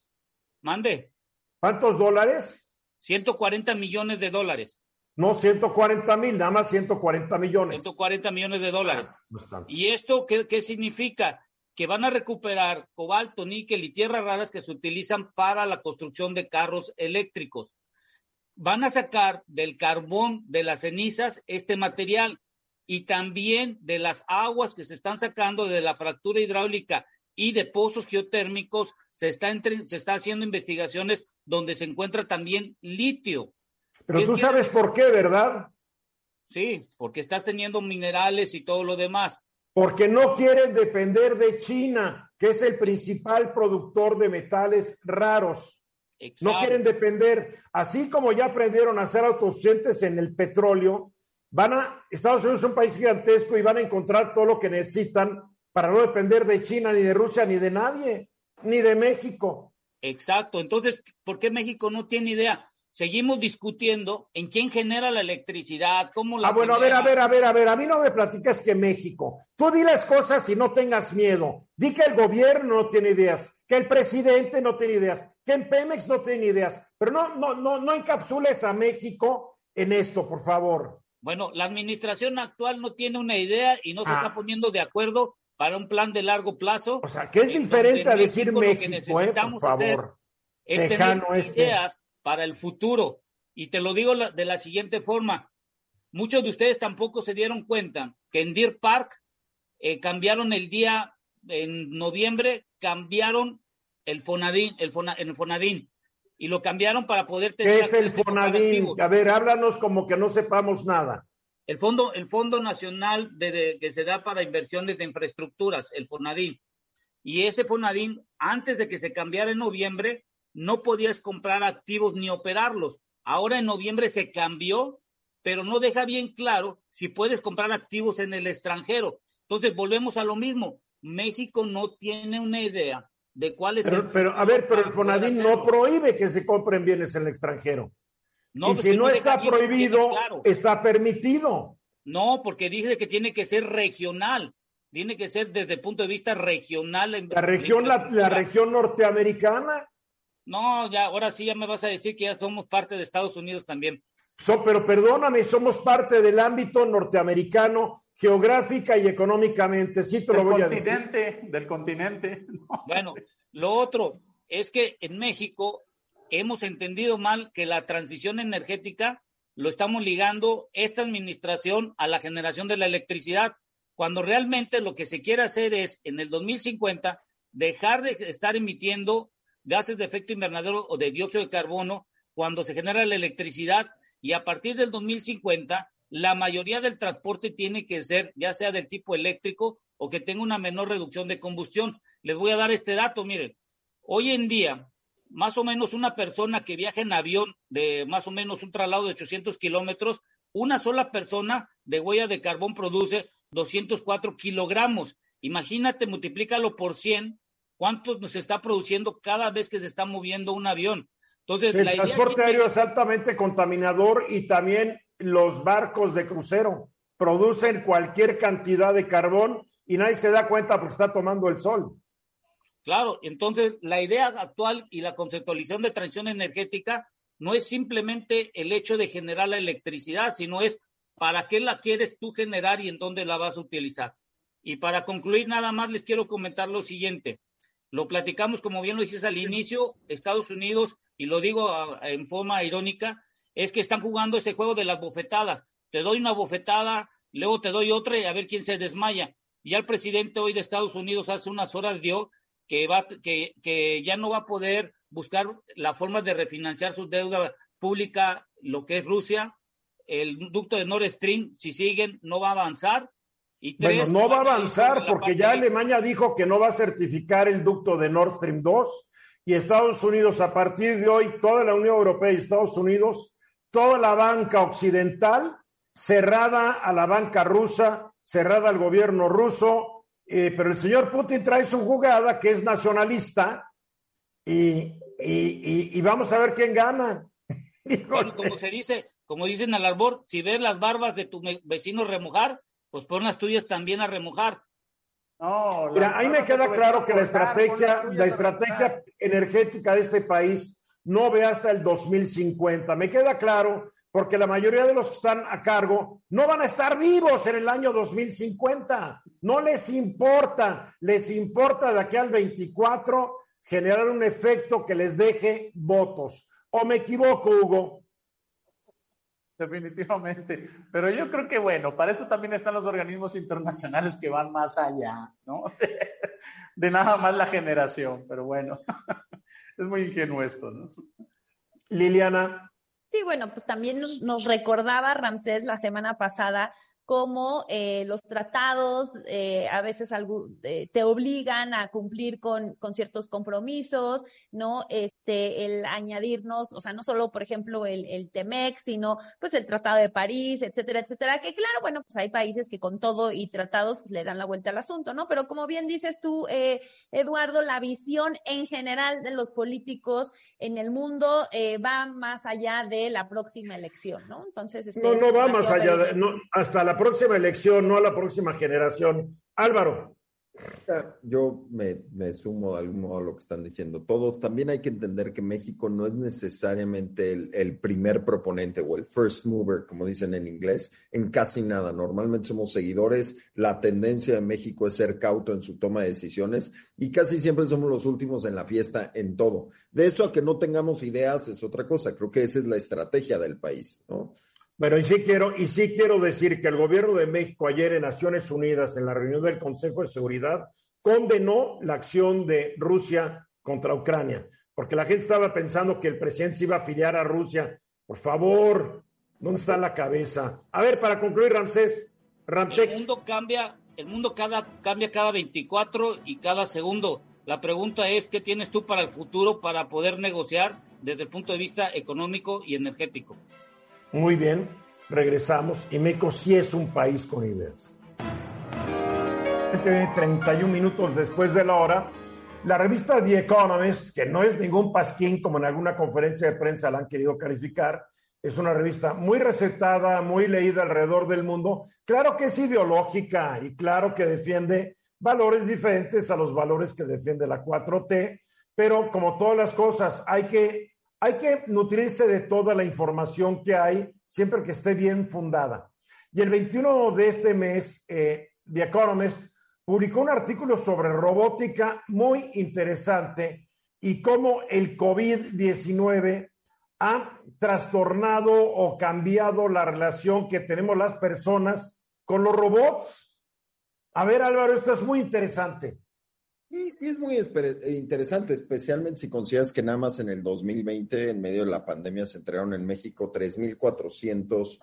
S3: Mande.
S2: ¿Cuántos dólares?
S3: 140 millones de dólares.
S2: No 140 mil, nada más 140 millones.
S3: 140 millones de dólares. Ah, ¿Y esto qué, qué significa? Que van a recuperar cobalto, níquel y tierras raras que se utilizan para la construcción de carros eléctricos. Van a sacar del carbón de las cenizas este material y también de las aguas que se están sacando de la fractura hidráulica y de pozos geotérmicos, se está, entre, se está haciendo investigaciones donde se encuentra también litio.
S2: Pero tú sabes por qué, ¿verdad?
S3: Sí, porque estás teniendo minerales y todo lo demás.
S2: Porque no quieren depender de China, que es el principal productor de metales raros. Exacto. No quieren depender, así como ya aprendieron a ser autosuficientes en el petróleo, van a, Estados Unidos es un país gigantesco y van a encontrar todo lo que necesitan para no depender de China, ni de Rusia, ni de nadie, ni de México.
S3: Exacto. Entonces, ¿por qué México no tiene idea? Seguimos discutiendo en quién genera la electricidad, cómo la.
S2: Ah, bueno, genera. a ver, a ver, a ver, a ver. A mí no me platicas que México. Tú di las cosas y no tengas miedo. Di que el gobierno no tiene ideas, que el presidente no tiene ideas, que en Pemex no tiene ideas. Pero no, no, no, no encapsules a México en esto, por favor.
S3: Bueno, la administración actual no tiene una idea y no se ah. está poniendo de acuerdo para un plan de largo plazo.
S2: O sea, ¿qué es diferente a decir México, México, que necesitamos eh, por favor.
S3: es tener este. ideas para el futuro. Y te lo digo de la siguiente forma. Muchos de ustedes tampoco se dieron cuenta que en Deer Park eh, cambiaron el día, en noviembre, cambiaron el Fonadín, el, Fona, el Fonadín y lo cambiaron para poder
S2: tener. ¿Qué es el Fonadín? A ver, háblanos como que no sepamos nada.
S3: El fondo, el fondo nacional de, de, que se da para inversiones de infraestructuras, el Fonadín. Y ese Fonadín, antes de que se cambiara en noviembre, no podías comprar activos ni operarlos. Ahora en noviembre se cambió, pero no deja bien claro si puedes comprar activos en el extranjero. Entonces volvemos a lo mismo. México no tiene una idea de cuál es
S2: pero,
S3: el
S2: pero a ver, pero el Fonadín no prohíbe que se compren bienes en el extranjero. No, y pues si no está prohibido, claro. está permitido.
S3: No, porque dice que tiene que ser regional. Tiene que ser desde el punto de vista regional. En
S2: la región, la, la, región norteamericana.
S3: No, ya, ahora sí ya me vas a decir que ya somos parte de Estados Unidos también.
S2: So, pero perdóname, somos parte del ámbito norteamericano geográfica y económicamente. Sí, te lo voy a decir.
S5: Del continente.
S3: bueno, lo otro es que en México hemos entendido mal que la transición energética lo estamos ligando esta administración a la generación de la electricidad, cuando realmente lo que se quiere hacer es en el 2050 dejar de estar emitiendo gases de efecto invernadero o de dióxido de carbono cuando se genera la electricidad y a partir del 2050 la mayoría del transporte tiene que ser ya sea del tipo eléctrico o que tenga una menor reducción de combustión. Les voy a dar este dato, miren, hoy en día más o menos una persona que viaja en avión de más o menos un traslado de 800 kilómetros, una sola persona de huella de carbón produce 204 kilogramos. Imagínate, multiplícalo por 100, cuánto nos está produciendo cada vez que se está moviendo un avión. Entonces,
S2: el transporte aéreo es altamente contaminador y también los barcos de crucero producen cualquier cantidad de carbón y nadie se da cuenta porque está tomando el sol.
S3: Claro, entonces la idea actual y la conceptualización de transición energética no es simplemente el hecho de generar la electricidad, sino es para qué la quieres tú generar y en dónde la vas a utilizar. Y para concluir, nada más les quiero comentar lo siguiente. Lo platicamos, como bien lo dices al inicio, Estados Unidos, y lo digo en forma irónica, es que están jugando ese juego de las bofetadas. Te doy una bofetada, luego te doy otra y a ver quién se desmaya. Y ya el presidente hoy de Estados Unidos hace unas horas dio que, va, que, que ya no va a poder buscar la forma de refinanciar su deuda pública, lo que es Rusia. El ducto de Nord Stream, si siguen, no va a avanzar.
S2: Y tres, bueno, no va a avanzar porque ya Alemania dijo que no va a certificar el ducto de Nord Stream 2 y Estados Unidos, a partir de hoy, toda la Unión Europea y Estados Unidos, toda la banca occidental cerrada a la banca rusa, cerrada al gobierno ruso, eh, pero el señor Putin trae su jugada que es nacionalista y, y, y, vamos a ver quién gana.
S3: como se dice, como dicen al arbor, si ves las barbas de tu vecino remojar, pues pon las tuyas también a remojar.
S2: No, Mira, ahí me queda claro que la estrategia, la estrategia energética de este país no ve hasta el 2050. Me queda claro porque la mayoría de los que están a cargo no van a estar vivos en el año 2050. No les importa, les importa de aquí al 24 generar un efecto que les deje votos. ¿O me equivoco, Hugo?
S5: Definitivamente. Pero yo creo que, bueno, para esto también están los organismos internacionales que van más allá, ¿no? De nada más la generación, pero bueno, es muy ingenuo esto, ¿no?
S2: Liliana.
S4: Sí, bueno, pues también nos, nos recordaba Ramsés la semana pasada cómo eh, los tratados eh, a veces algo, eh, te obligan a cumplir con, con, ciertos compromisos, ¿no? Este, el añadirnos, o sea, no solo, por ejemplo, el, el TEMEC, sino pues el Tratado de París, etcétera, etcétera, que claro, bueno, pues hay países que con todo y tratados pues, le dan la vuelta al asunto, ¿no? Pero como bien dices tú, eh, Eduardo, la visión en general de los políticos en el mundo eh, va más allá de la próxima elección, ¿no? Entonces, este
S2: no, no va más allá, de, no, hasta la próxima elección, no a la próxima generación. Álvaro.
S6: Yo me, me, sumo de algún modo a lo que están diciendo todos. También hay que entender que México no es necesariamente el, el, primer proponente o el first mover, como dicen en inglés, en casi nada. Normalmente somos seguidores. La tendencia de México es ser cauto en su toma de decisiones y casi siempre somos los últimos en la fiesta en todo. De eso a que no tengamos ideas es otra cosa. Creo que esa es la estrategia del país, ¿no?
S2: Bueno, y sí quiero, y sí quiero decir que el gobierno de México ayer en Naciones Unidas, en la reunión del Consejo de Seguridad, condenó la acción de Rusia contra Ucrania, porque la gente estaba pensando que el presidente se iba a afiliar a Rusia. Por favor, ¿dónde está la cabeza? A ver, para concluir, Ramsés, Ramtex.
S3: El mundo cambia, el mundo cada, cambia cada 24 y cada segundo. La pregunta es, ¿qué tienes tú para el futuro para poder negociar desde el punto de vista económico y energético?
S2: Muy bien, regresamos y México sí es un país con ideas. 31 minutos después de la hora, la revista The Economist, que no es ningún pasquín como en alguna conferencia de prensa la han querido calificar, es una revista muy recetada, muy leída alrededor del mundo. Claro que es ideológica y claro que defiende valores diferentes a los valores que defiende la 4T, pero como todas las cosas, hay que, hay que nutrirse de toda la información que hay, siempre que esté bien fundada. Y el 21 de este mes, eh, The Economist publicó un artículo sobre robótica muy interesante y cómo el COVID-19 ha trastornado o cambiado la relación que tenemos las personas con los robots. A ver, Álvaro, esto es muy interesante.
S6: Sí, sí, es muy interesante, especialmente si consideras que nada más en el 2020, en medio de la pandemia, se entregaron en México 3.400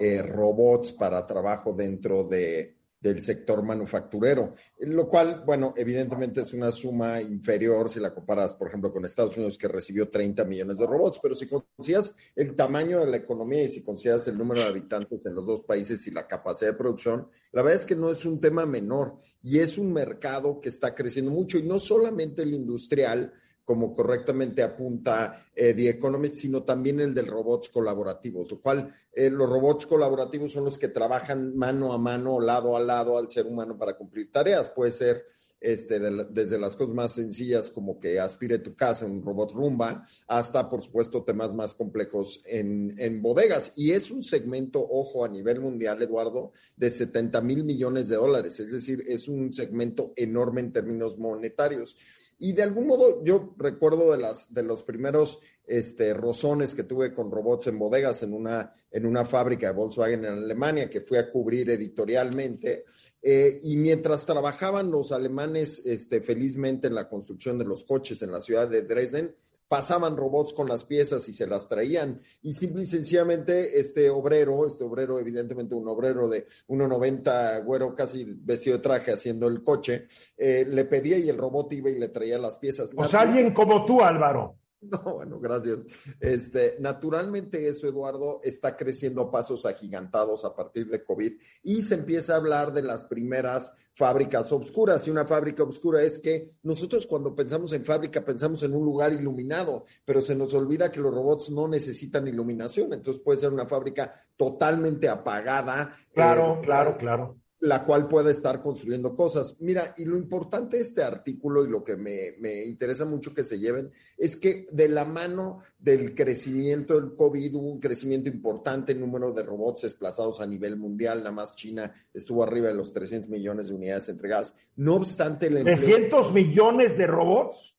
S6: eh, robots para trabajo dentro de del sector manufacturero, lo cual, bueno, evidentemente es una suma inferior si la comparas, por ejemplo, con Estados Unidos que recibió 30 millones de robots, pero si consideras el tamaño de la economía y si consideras el número de habitantes en los dos países y la capacidad de producción, la verdad es que no es un tema menor y es un mercado que está creciendo mucho y no solamente el industrial, como correctamente apunta eh, The Economist, sino también el de robots colaborativos, lo cual eh, los robots colaborativos son los que trabajan mano a mano, lado a lado al ser humano para cumplir tareas. Puede ser este, desde las cosas más sencillas como que aspire tu casa, un robot rumba, hasta, por supuesto, temas más complejos en, en bodegas. Y es un segmento, ojo, a nivel mundial, Eduardo, de 70 mil millones de dólares. Es decir, es un segmento enorme en términos monetarios. Y de algún modo yo recuerdo de, las, de los primeros este, rozones que tuve con robots en bodegas en una, en una fábrica de Volkswagen en Alemania que fui a cubrir editorialmente. Eh, y mientras trabajaban los alemanes este, felizmente en la construcción de los coches en la ciudad de Dresden, pasaban robots con las piezas y se las traían. Y simple y sencillamente este obrero, este obrero, evidentemente un obrero de 1,90, güero, casi vestido de traje haciendo el coche, eh, le pedía y el robot iba y le traía las piezas.
S2: O alguien como tú, Álvaro.
S6: No, bueno, gracias. Este, naturalmente eso, Eduardo, está creciendo a pasos agigantados a partir de COVID y se empieza a hablar de las primeras fábricas obscuras. Y una fábrica obscura es que nosotros cuando pensamos en fábrica pensamos en un lugar iluminado, pero se nos olvida que los robots no necesitan iluminación. Entonces puede ser una fábrica totalmente apagada.
S2: Claro, eh, claro, claro
S6: la cual puede estar construyendo cosas. Mira, y lo importante de este artículo y lo que me, interesa mucho que se lleven es que de la mano del crecimiento del COVID hubo un crecimiento importante en número de robots desplazados a nivel mundial. Nada más China estuvo arriba de los 300 millones de unidades entregadas. No obstante, el
S2: empleo, ¿300 millones de robots?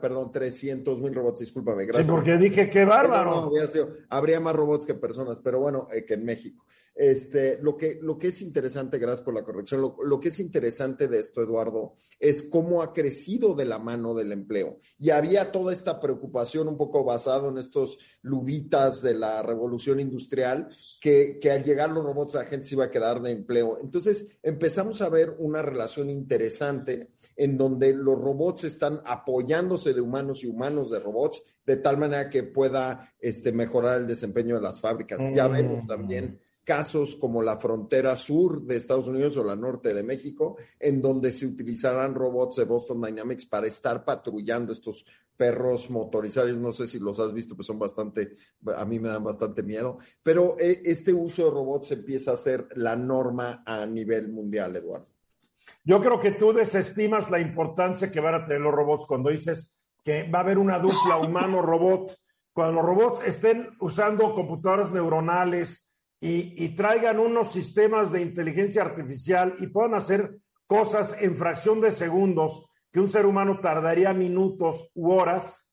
S6: perdón, 300 mil robots, discúlpame. Gracias.
S2: Sí, porque dije qué bárbaro.
S6: habría más robots que personas, pero bueno, eh, que en México. Este, lo, que, lo que es interesante, gracias por la corrección, lo, que es interesante de esto, Eduardo, es cómo ha crecido de la mano del empleo. Y había toda esta preocupación un poco basado en estos luditas de la revolución industrial, que, que al llegar los robots la gente se iba a quedar de empleo. Entonces empezamos a ver una relación interesante en donde los robots están apoyándose de humanos y humanos de robots de tal manera que pueda este, mejorar el desempeño de las fábricas. Ya vemos también casos como la frontera sur de Estados Unidos o la norte de México, en donde se utilizarán robots de Boston Dynamics para estar patrullando estos perros motorizados. No sé si los has visto, pues son bastante, a mí me dan bastante miedo, pero eh, este uso de robots empieza a ser la norma a nivel mundial, Eduardo.
S2: Yo creo que tú desestimas la importancia que van a tener los robots cuando dices que va a haber una dupla humano-robot. Cuando los robots estén usando computadoras neuronales, y, traigan unos sistemas de inteligencia artificial y puedan hacer cosas en fracción de segundos que un ser humano tardaría minutos u horas,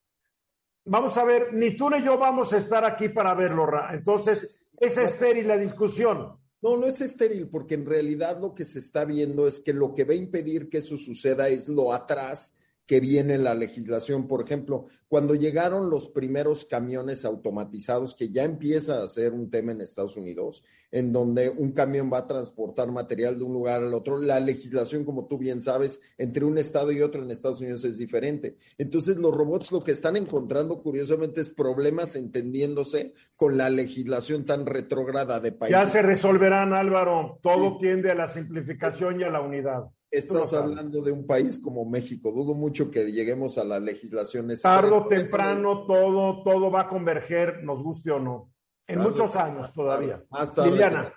S2: vamos a ver, ni tú ni yo vamos a estar aquí para verlo. Entonces, es estéril la discusión.
S6: No, no es estéril, porque en realidad lo que se está viendo es que lo que va a impedir que eso suceda es lo atrás que viene la legislación. Por ejemplo, cuando llegaron los primeros camiones automatizados, que ya empieza a ser un tema en Estados Unidos, en donde un camión va a transportar material de un lugar al otro, la legislación, como tú bien sabes, entre un estado y otro en Estados Unidos es diferente. Entonces, los robots lo que están encontrando, curiosamente, es problemas entendiéndose con la legislación tan retrógrada de países.
S2: Ya se resolverán, Álvaro. Todo tiende a la simplificación y a la unidad.
S6: Estás hablando de un país como México. Dudo mucho que lleguemos a la legislación
S2: necesaria. Tardo o temprano todo, todo va a converger, nos guste o no. En muchos años todavía.
S6: Más tarde.
S2: Liliana.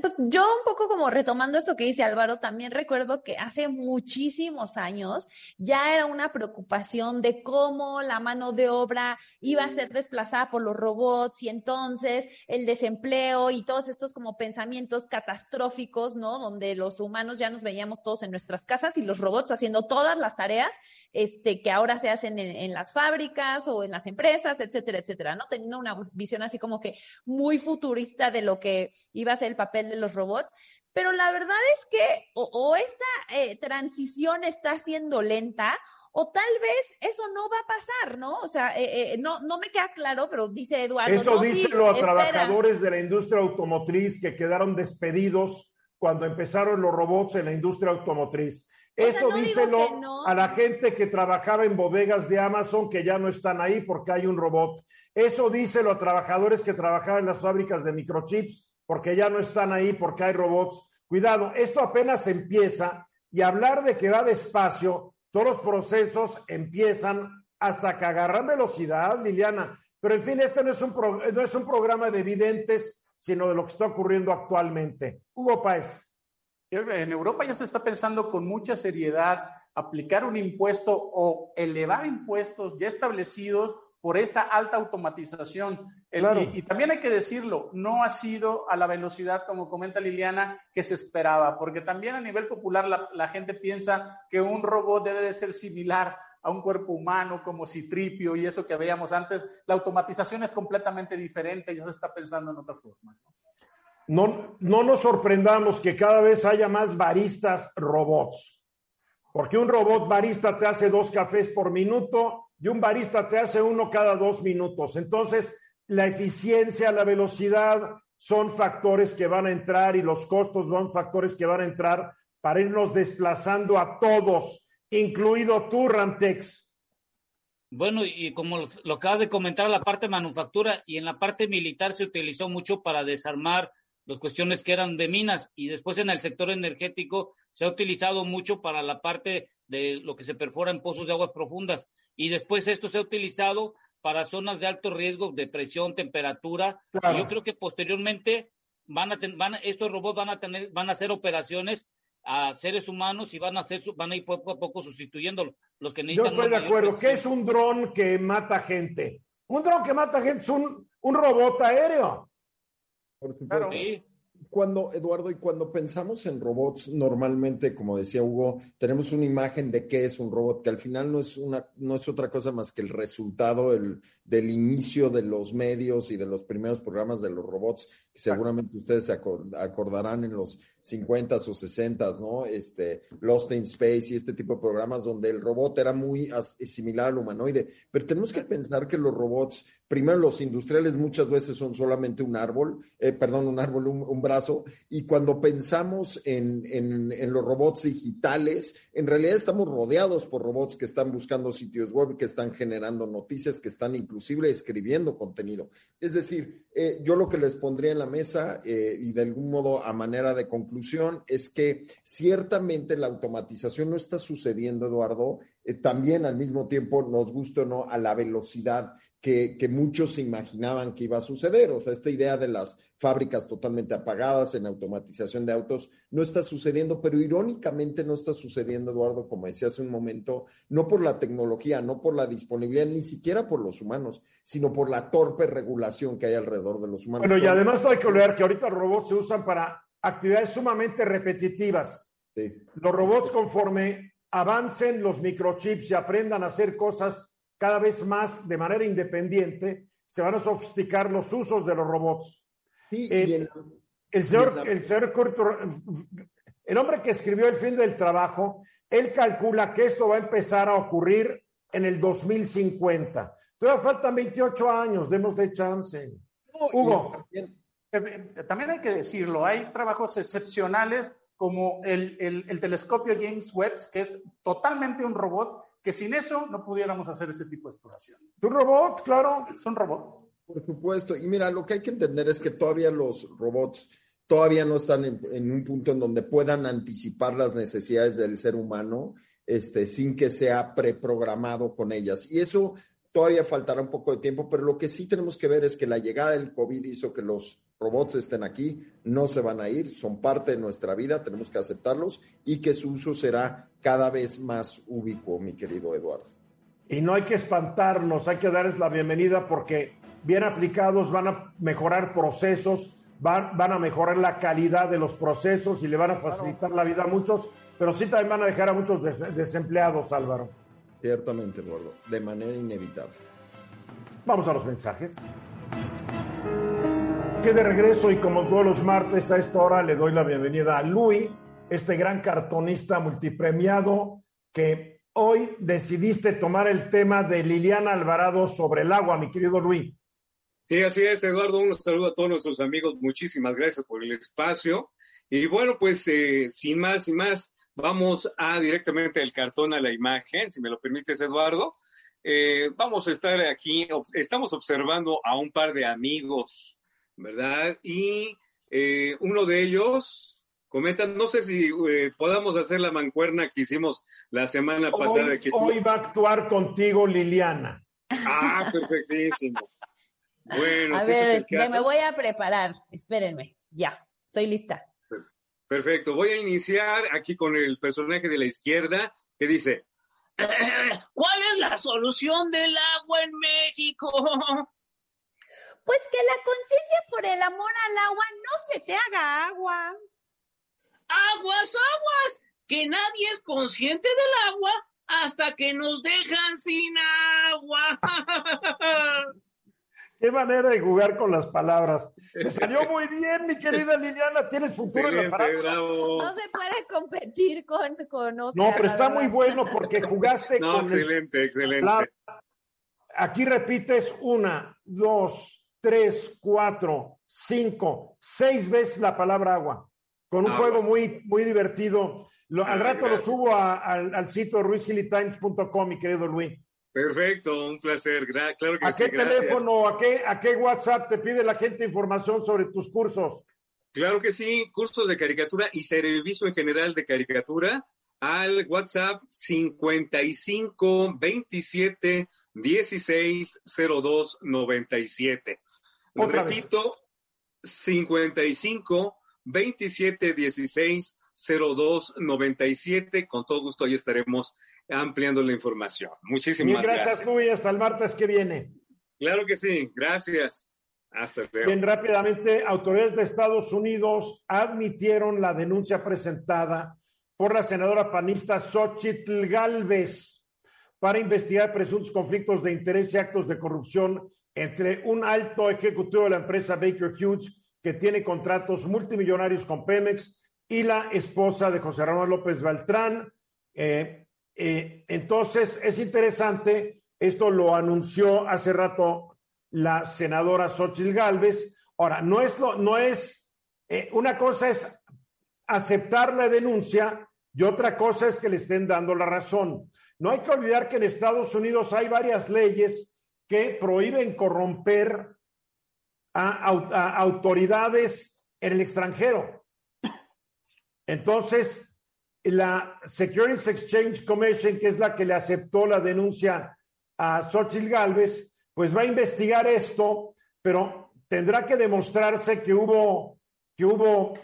S4: Pues yo un poco como retomando eso que dice Álvaro, también recuerdo que hace muchísimos años ya era una preocupación de cómo la mano de obra iba a ser desplazada por los robots y entonces el desempleo y todos estos como pensamientos catastróficos, ¿no? Donde los humanos ya nos veíamos todos en nuestras casas y los robots haciendo todas las tareas este, que ahora se hacen en, en las fábricas o en las empresas, etcétera, etcétera, ¿no? Teniendo una visión así como que muy futurista de lo que iba a el papel de los robots, pero la verdad es que o, esta eh, transición está siendo lenta o tal vez eso no va a pasar, ¿no? O sea, eh, eh, no, no me queda claro, pero dice Eduardo.
S2: Eso dice los trabajadores de la industria automotriz que quedaron despedidos cuando empezaron los robots en la industria automotriz. Eso díselo a la gente que trabajaba en bodegas de Amazon que ya no están ahí porque hay un robot. Eso díselo a trabajadores que trabajaban en las fábricas de microchips porque ya no están ahí, porque hay robots. Cuidado, esto apenas empieza y hablar de que va despacio, todos los procesos empiezan hasta que agarran velocidad, Liliana. Pero en fin, este no es un, no es un programa de evidentes, sino de lo que está ocurriendo actualmente. Hugo Páez.
S5: En Europa ya se está pensando con mucha seriedad aplicar un impuesto o elevar impuestos ya establecidos por esta alta automatización. y, también hay que decirlo, no ha sido a la velocidad, como comenta Liliana, que se esperaba, porque también a nivel popular la, gente piensa que un robot debe de ser similar a un cuerpo humano como Citripio y eso que veíamos antes. La automatización es completamente diferente, ya se está pensando en otra forma.
S2: No, no nos sorprendamos que cada vez haya más baristas robots, porque un robot barista te hace dos cafés por minuto y un barista te hace uno cada dos minutos. Entonces, la eficiencia, la velocidad son factores que van a entrar y los costos son factores que van a entrar para irnos desplazando a todos, incluido tú, Rantex.
S3: Bueno, y como lo acabas de comentar, la parte manufactura y en la parte militar se utilizó mucho para desarmar las cuestiones que eran de minas y después en el sector energético se ha utilizado mucho para la parte de lo que se perfora en pozos de aguas profundas y después esto se ha utilizado para zonas de alto riesgo de presión, temperatura. Y yo creo que posteriormente van a van estos robots van a tener van a hacer operaciones a seres humanos y van a hacer van a ir poco a poco sustituyendo los que necesitan.
S2: Yo estoy de acuerdo. ¿Qué es un dron que mata gente? Un dron que mata gente es un, un robot aéreo.
S6: Por supuesto. Sí. Cuando, Eduardo, y cuando pensamos en robots, normalmente, como decía Hugo, tenemos una imagen de qué es un robot, que al final no es, una, no es otra cosa más que el resultado el, del inicio de los medios y de los primeros programas de los robots, que seguramente ustedes se acordarán en los 50 o 60, ¿no? Este, Lost in Space y este tipo de programas donde el robot era muy similar al humanoide. Pero tenemos que pensar que los robots, primero los industriales muchas veces son solamente un árbol, eh, perdón, un árbol, un, brazo, y cuando pensamos en, en, en, los robots digitales, en realidad estamos rodeados por robots que están buscando sitios web, que están generando noticias, que están inclusive escribiendo contenido. Es decir, eh, yo lo que les pondría en la mesa eh, y de algún modo a manera de conclusión es que ciertamente la automatización no está sucediendo, Eduardo, eh, también al mismo tiempo, nos gusta o no, a la velocidad que, que, muchos imaginaban que iba a suceder. O sea, esta idea de las fábricas totalmente apagadas en automatización de autos no está sucediendo, pero irónicamente no está sucediendo, Eduardo, como decía hace un momento, no por la tecnología, no por la disponibilidad, ni siquiera por los humanos, sino por la torpe regulación que hay alrededor de los humanos.
S2: Bueno, y además hay que olvidar que ahorita los robots se usan para actividades sumamente repetitivas. Sí. Los robots conforme avancen los microchips y aprendan a hacer cosas cada vez más de manera independiente, se van a sofisticar los usos de los robots. Eh, el, señor, el, el hombre que escribió El fin del trabajo, él calcula que esto va a empezar a ocurrir en el 2050. Todavía faltan 28 años, demos de chance. Hugo.
S5: Eh, eh, también, hay que decirlo, hay trabajos excepcionales como el, el telescopio James Webb, que es totalmente un robot que sin eso no pudiéramos hacer este tipo de exploración.
S2: ¿Un robot? Claro.
S5: Son robots.
S6: Por supuesto. Y mira, lo que hay que entender es que todavía los robots todavía no están en, un punto en donde puedan anticipar las necesidades del ser humano este, sin que sea preprogramado con ellas. Y eso todavía faltará un poco de tiempo, pero lo que sí tenemos que ver es que la llegada del COVID hizo que los robots estén aquí, no se van a ir, son parte de nuestra vida, tenemos que aceptarlos y que su uso será cada vez más ubicuo, mi querido Eduardo.
S2: Y no hay que espantarnos, hay que darles la bienvenida porque bien aplicados van a mejorar procesos, van, van a mejorar la calidad de los procesos y le van a facilitar la vida a muchos, pero sí también van a dejar a muchos desempleados, Álvaro.
S6: Ciertamente, Eduardo, de manera inevitable.
S2: Vamos a los mensajes. Que de regreso y como todos los martes a esta hora le doy la bienvenida a Luis, este gran cartonista multipremiado que hoy decidiste tomar el tema de Liliana Alvarado sobre el agua, mi querido Luis.
S7: Sí, así es, Eduardo. Un saludo a todos nuestros amigos. Muchísimas gracias por el espacio. Y bueno, pues eh, sin más, sin más, vamos a directamente el cartón a la imagen, si me lo permites, Eduardo. Eh, vamos a estar aquí, estamos observando a un par de amigos, ¿verdad? Y eh, uno de ellos comenta, no sé si podamos hacer la mancuerna que hicimos la semana pasada.
S2: Que hoy va a actuar contigo Liliana.
S7: Ah, perfectísimo. Bueno,
S4: a ver, me voy a preparar. Espérenme. Ya, estoy lista.
S7: Perfecto. Voy a iniciar aquí con el personaje de la izquierda que dice:
S8: ¿Cuál es la solución del agua en México?
S4: Pues que la conciencia por el amor al agua no se te haga agua.
S8: Aguas, aguas, que nadie es consciente del agua hasta que nos dejan sin agua.
S2: Qué manera de jugar con las palabras. Te salió muy bien, mi querida Liliana. Tienes futuro en la palabra.
S4: No se puede competir con, con
S2: No, pero está muy bueno porque jugaste
S7: no, excelente, excelente.
S2: Aquí repites una, dos, tres, cuatro, cinco, seis veces la palabra agua. Con un ah, juego muy, muy divertido. al ah, rato lo subo al, al sitio ruizgilitimes.com, mi querido Luis.
S7: Perfecto, un placer. claro que
S2: ¿A qué teléfono, a qué, a qué WhatsApp te pide la gente información sobre tus cursos?
S7: Claro que sí, cursos de caricatura y servicio en general de caricatura al WhatsApp 55 27 16 02 97. Repito, 55 27 16 02 97. Con todo gusto ahí estaremos ampliando la información. Muchísimas
S2: gracias. gracias, Luis. Hasta el martes que viene.
S7: Claro que sí. Gracias. Hasta luego.
S2: Bien, rápidamente, autoridades de Estados Unidos admitieron la denuncia presentada por la senadora panista Xochitl Galvez para investigar presuntos conflictos de interés y actos de corrupción entre un alto ejecutivo de la empresa Baker Hughes que tiene contratos multimillonarios con Pemex y la esposa de José Ramón López Beltrán, eh, eh, entonces, es interesante, esto lo anunció hace rato la senadora Xochitl Galvez. Ahora, no es, lo, no es, eh, una cosa es aceptar la denuncia y otra cosa es que le estén dando la razón. No hay que olvidar que en Estados Unidos hay varias leyes que prohíben corromper a autoridades en el extranjero. Entonces, la Securities Exchange Commission, que es la que le aceptó la denuncia a Xochitl Galvez, pues va a investigar esto, pero tendrá que demostrarse que hubo, que hubo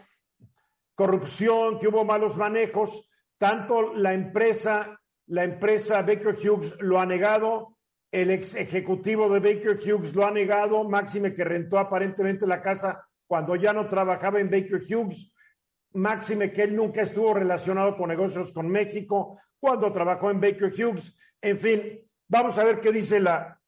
S2: corrupción, que hubo malos manejos. Tanto la empresa, la empresa Baker Hughes lo ha negado, el ex ejecutivo de Baker Hughes lo ha negado, máxime que rentó aparentemente la casa cuando ya no trabajaba en Baker Hughes máxime que él nunca estuvo relacionado con negocios con México, cuando trabajó en Baker Hughes. En fin, vamos a ver qué dice la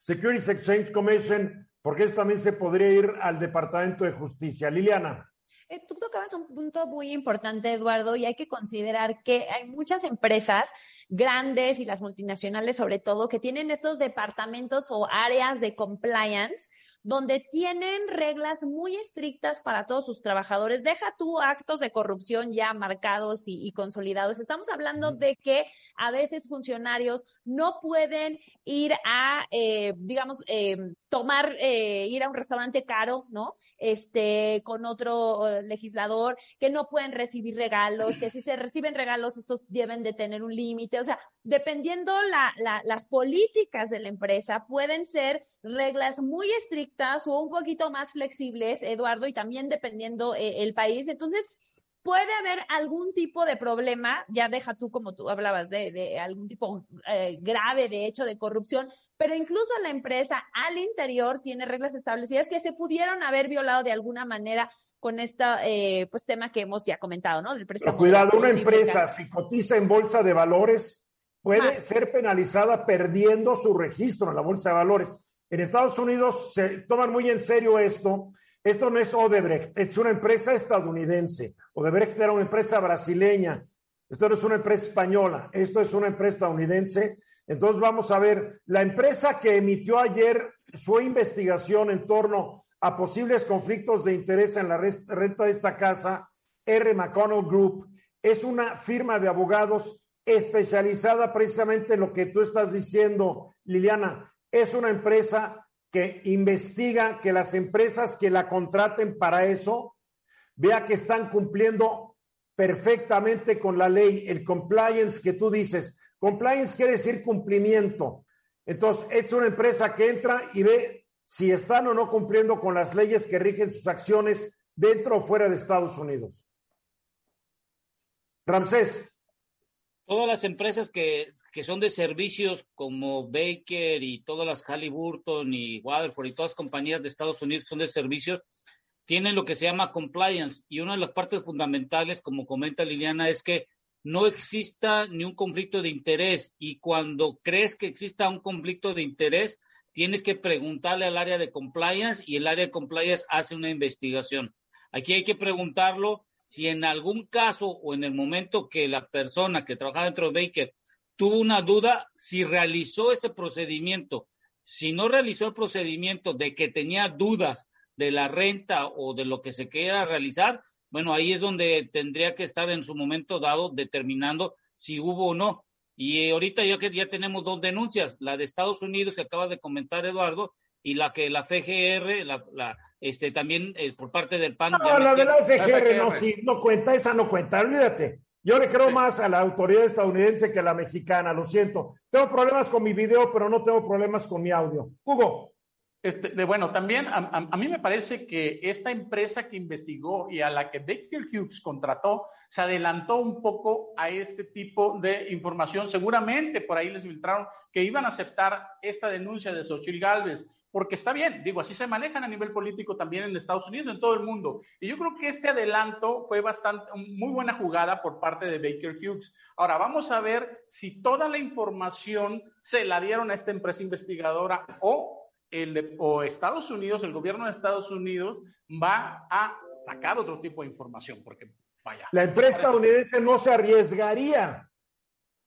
S2: Securities Exchange Commission, porque esto también se podría ir al Departamento de Justicia. Liliana.
S4: Eh, tú tocabas un punto muy importante, Eduardo, y hay que considerar que hay muchas empresas grandes y las multinacionales sobre todo que tienen estos departamentos o áreas de compliance donde tienen reglas muy estrictas para todos sus trabajadores. Deja tú actos de corrupción ya marcados y, consolidados. Estamos hablando de que a veces funcionarios no pueden ir a, eh, digamos, eh, tomar, eh, ir a un restaurante caro, ¿no? Este, con otro eh, legislador, que no pueden recibir regalos, que si se reciben regalos, estos deben de tener un límite. O sea, dependiendo la, la, las políticas de la empresa, pueden ser reglas muy estrictas o un poquito más flexibles, Eduardo, y también dependiendo eh, el país. Entonces, puede haber algún tipo de problema, ya deja tú como tú hablabas de, de algún tipo eh, grave de hecho de corrupción, pero incluso la empresa al interior tiene reglas establecidas que se pudieron haber violado de alguna manera con este eh, pues tema que hemos ya comentado, ¿no?
S2: Del pero cuidado, una empresa si cotiza en bolsa de valores puede ser penalizada perdiendo su registro en la bolsa de valores. En Estados Unidos se toman muy en serio esto. Esto no es Odebrecht, es una empresa estadounidense. Odebrecht era una empresa brasileña. Esto no es una empresa española, esto es una empresa estadounidense entonces vamos a ver, la empresa que emitió ayer su investigación en torno a posibles conflictos de interés en la renta de esta casa, R. McConnell Group, es una firma de abogados especializada precisamente en lo que tú estás diciendo, Liliana. Es una empresa que investiga que las empresas que la contraten para eso, vea que están cumpliendo perfectamente con la ley, el compliance que tú dices. Compliance quiere decir cumplimiento. Entonces, es una empresa que entra y ve si están o no cumpliendo con las leyes que rigen sus acciones dentro o fuera de Estados Unidos. Ramsés.
S3: Todas las empresas que, que son de servicios como Baker y todas las Halliburton y Waterford y todas las compañías de Estados Unidos son de servicios, tienen lo que se llama compliance y una de las partes fundamentales, como comenta Liliana, es que no exista ni un conflicto de interés y cuando crees que exista un conflicto de interés, tienes que preguntarle al área de compliance y el área de compliance hace una investigación. Aquí hay que preguntarlo si en algún caso o en el momento que la persona que trabaja dentro de Baker tuvo una duda, si realizó este procedimiento. Si no realizó el procedimiento de que tenía dudas de la renta o de lo que se quiera realizar, bueno, ahí es donde tendría que estar en su momento dado determinando si hubo o no. Y ahorita ya que ya tenemos dos denuncias, la de Estados Unidos que acaba de comentar Eduardo y la que la FGR, la, la este también eh, por parte del PAN.
S2: No, la de la FGR, no, sí, no cuenta, esa no cuenta, olvídate. Yo le creo más a la autoridad estadounidense que a la mexicana, lo siento. Tengo problemas con mi video, pero no tengo problemas con mi audio. Hugo.
S5: Este, de, bueno, también a, mí me parece que esta empresa que investigó y a la que Baker Hughes contrató se adelantó un poco a este tipo de información. Seguramente por ahí les filtraron que iban a aceptar esta denuncia de Xochitl Galvez, porque está bien, digo, así se manejan a nivel político también en Estados Unidos, en todo el mundo. Y yo creo que este adelanto fue bastante, muy buena jugada por parte de Baker Hughes. Ahora, vamos a ver si toda la información se la dieron a esta empresa investigadora o el o Estados Unidos, el gobierno de Estados Unidos va a sacar otro tipo de información, porque vaya.
S2: La empresa estadounidense no se arriesgaría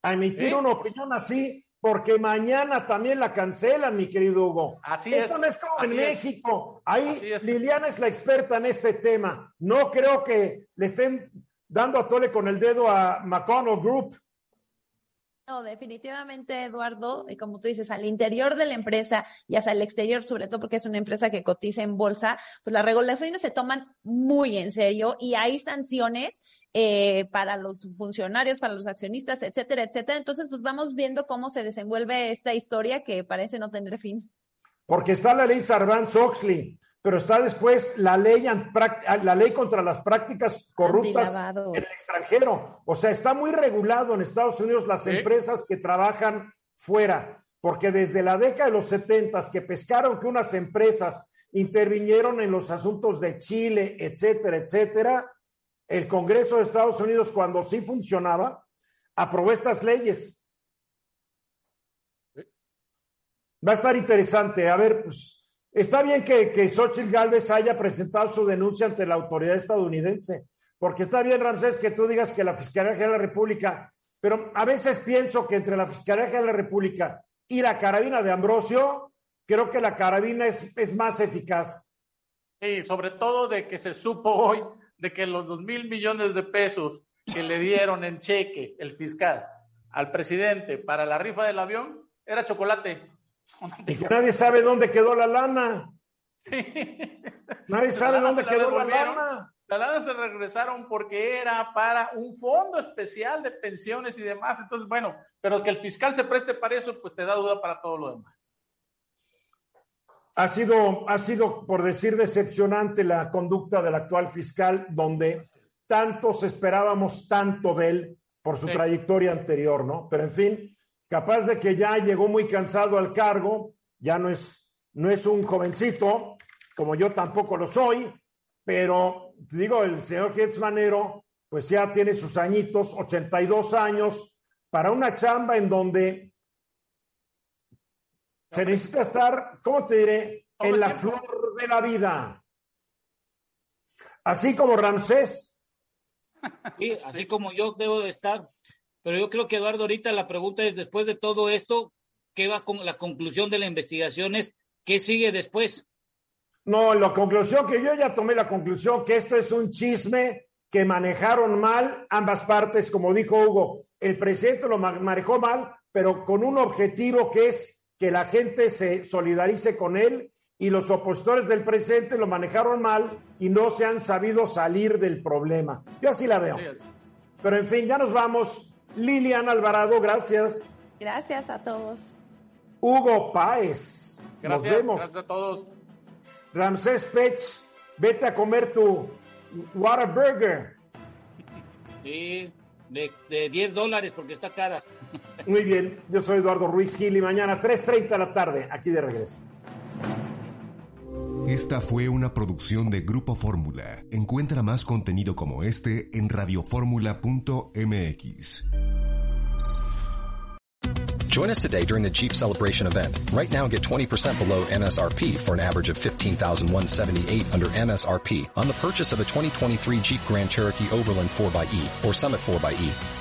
S2: a emitir una opinión así, porque mañana también la cancelan, mi querido Hugo.
S5: Así
S2: Esto no es como en México. Ahí Liliana es la experta en este tema. No creo que le estén dando a tole con el dedo a McConnell Group.
S4: No, definitivamente, Eduardo, y como tú dices, al interior de la empresa y hasta el exterior, sobre todo porque es una empresa que cotiza en bolsa, pues las regulaciones se toman muy en serio y hay sanciones eh, para los funcionarios, para los accionistas, etcétera, etcétera. Entonces, pues vamos viendo cómo se desenvuelve esta historia que parece no tener fin.
S2: Porque está la ley Sarbanes-Oxley pero está después la ley, la ley contra las prácticas corruptas en el extranjero. O sea, está muy regulado en Estados Unidos las empresas que trabajan fuera, porque desde la década de los setentas que pescaron que unas empresas intervinieron en los asuntos de Chile, etcétera, etcétera, el Congreso de Estados Unidos, cuando sí funcionaba, aprobó estas leyes. Va a estar interesante. A ver, pues Está bien que, que Xochitl Galvez haya presentado su denuncia ante la autoridad estadounidense, porque está bien, Ramsés, que tú digas que la Fiscalía General de la República, pero a veces pienso que entre la Fiscalía General de la República y la carabina de Ambrosio, creo que la carabina es, es más eficaz.
S5: Sí, sobre todo de que se supo hoy de que los dos mil millones de pesos que le dieron en cheque el fiscal al presidente para la rifa del avión era chocolate.
S2: Y que nadie sabe dónde quedó la lana. Nadie sabe dónde quedó la lana.
S5: La lana se regresaron porque era para un fondo especial de pensiones y demás. Entonces, bueno, pero es que el fiscal se preste para eso, pues te da duda para todo lo demás.
S2: Ha sido, ha sido, por decir, decepcionante la conducta del actual fiscal, donde tantos esperábamos tanto de él por su trayectoria anterior, ¿no? Pero en fin, capaz de que ya llegó muy cansado al cargo, ya no es, no es un jovencito, como yo tampoco lo soy, pero digo, el señor Manero, pues ya tiene sus añitos, 82 años, para una chamba en donde se necesita estar, ¿cómo te diré? En la flor de la vida. Así como Ramsés.
S3: Sí, así como yo debo de estar. Pero yo creo que Eduardo, ahorita la pregunta es, después de todo esto, ¿qué va con la conclusión de la investigación? Es, ¿Qué sigue después?
S2: No, la conclusión que yo ya tomé la conclusión que esto es un chisme que manejaron mal ambas partes, como dijo Hugo. El presidente lo manejó mal, pero con un objetivo que es que la gente se solidarice con él y los opositores del presidente lo manejaron mal y no se han sabido salir del problema. Yo así la veo. Pero en fin, ya nos vamos. Lilian Alvarado, gracias.
S4: Gracias a todos.
S2: Hugo Páez. Nos vemos.
S5: Gracias a todos.
S2: Ramsés Pech, vete a comer tu Whataburger.
S3: Sí, de, de 10 dólares porque está cara.
S2: Muy bien, yo soy Eduardo Ruiz Gil y mañana 3.30 de la tarde, aquí de regreso.
S1: Esta fue una producción de Grupo Fórmula. Encuentra más contenido como este en radioformula.mx.
S9: Join us today during the Jeep Celebration event. Right now get 20% below MSRP for an average of 15178 under MSRP on the purchase of a 2023 Jeep Grand Cherokee Overland 4xE or Summit 4xE.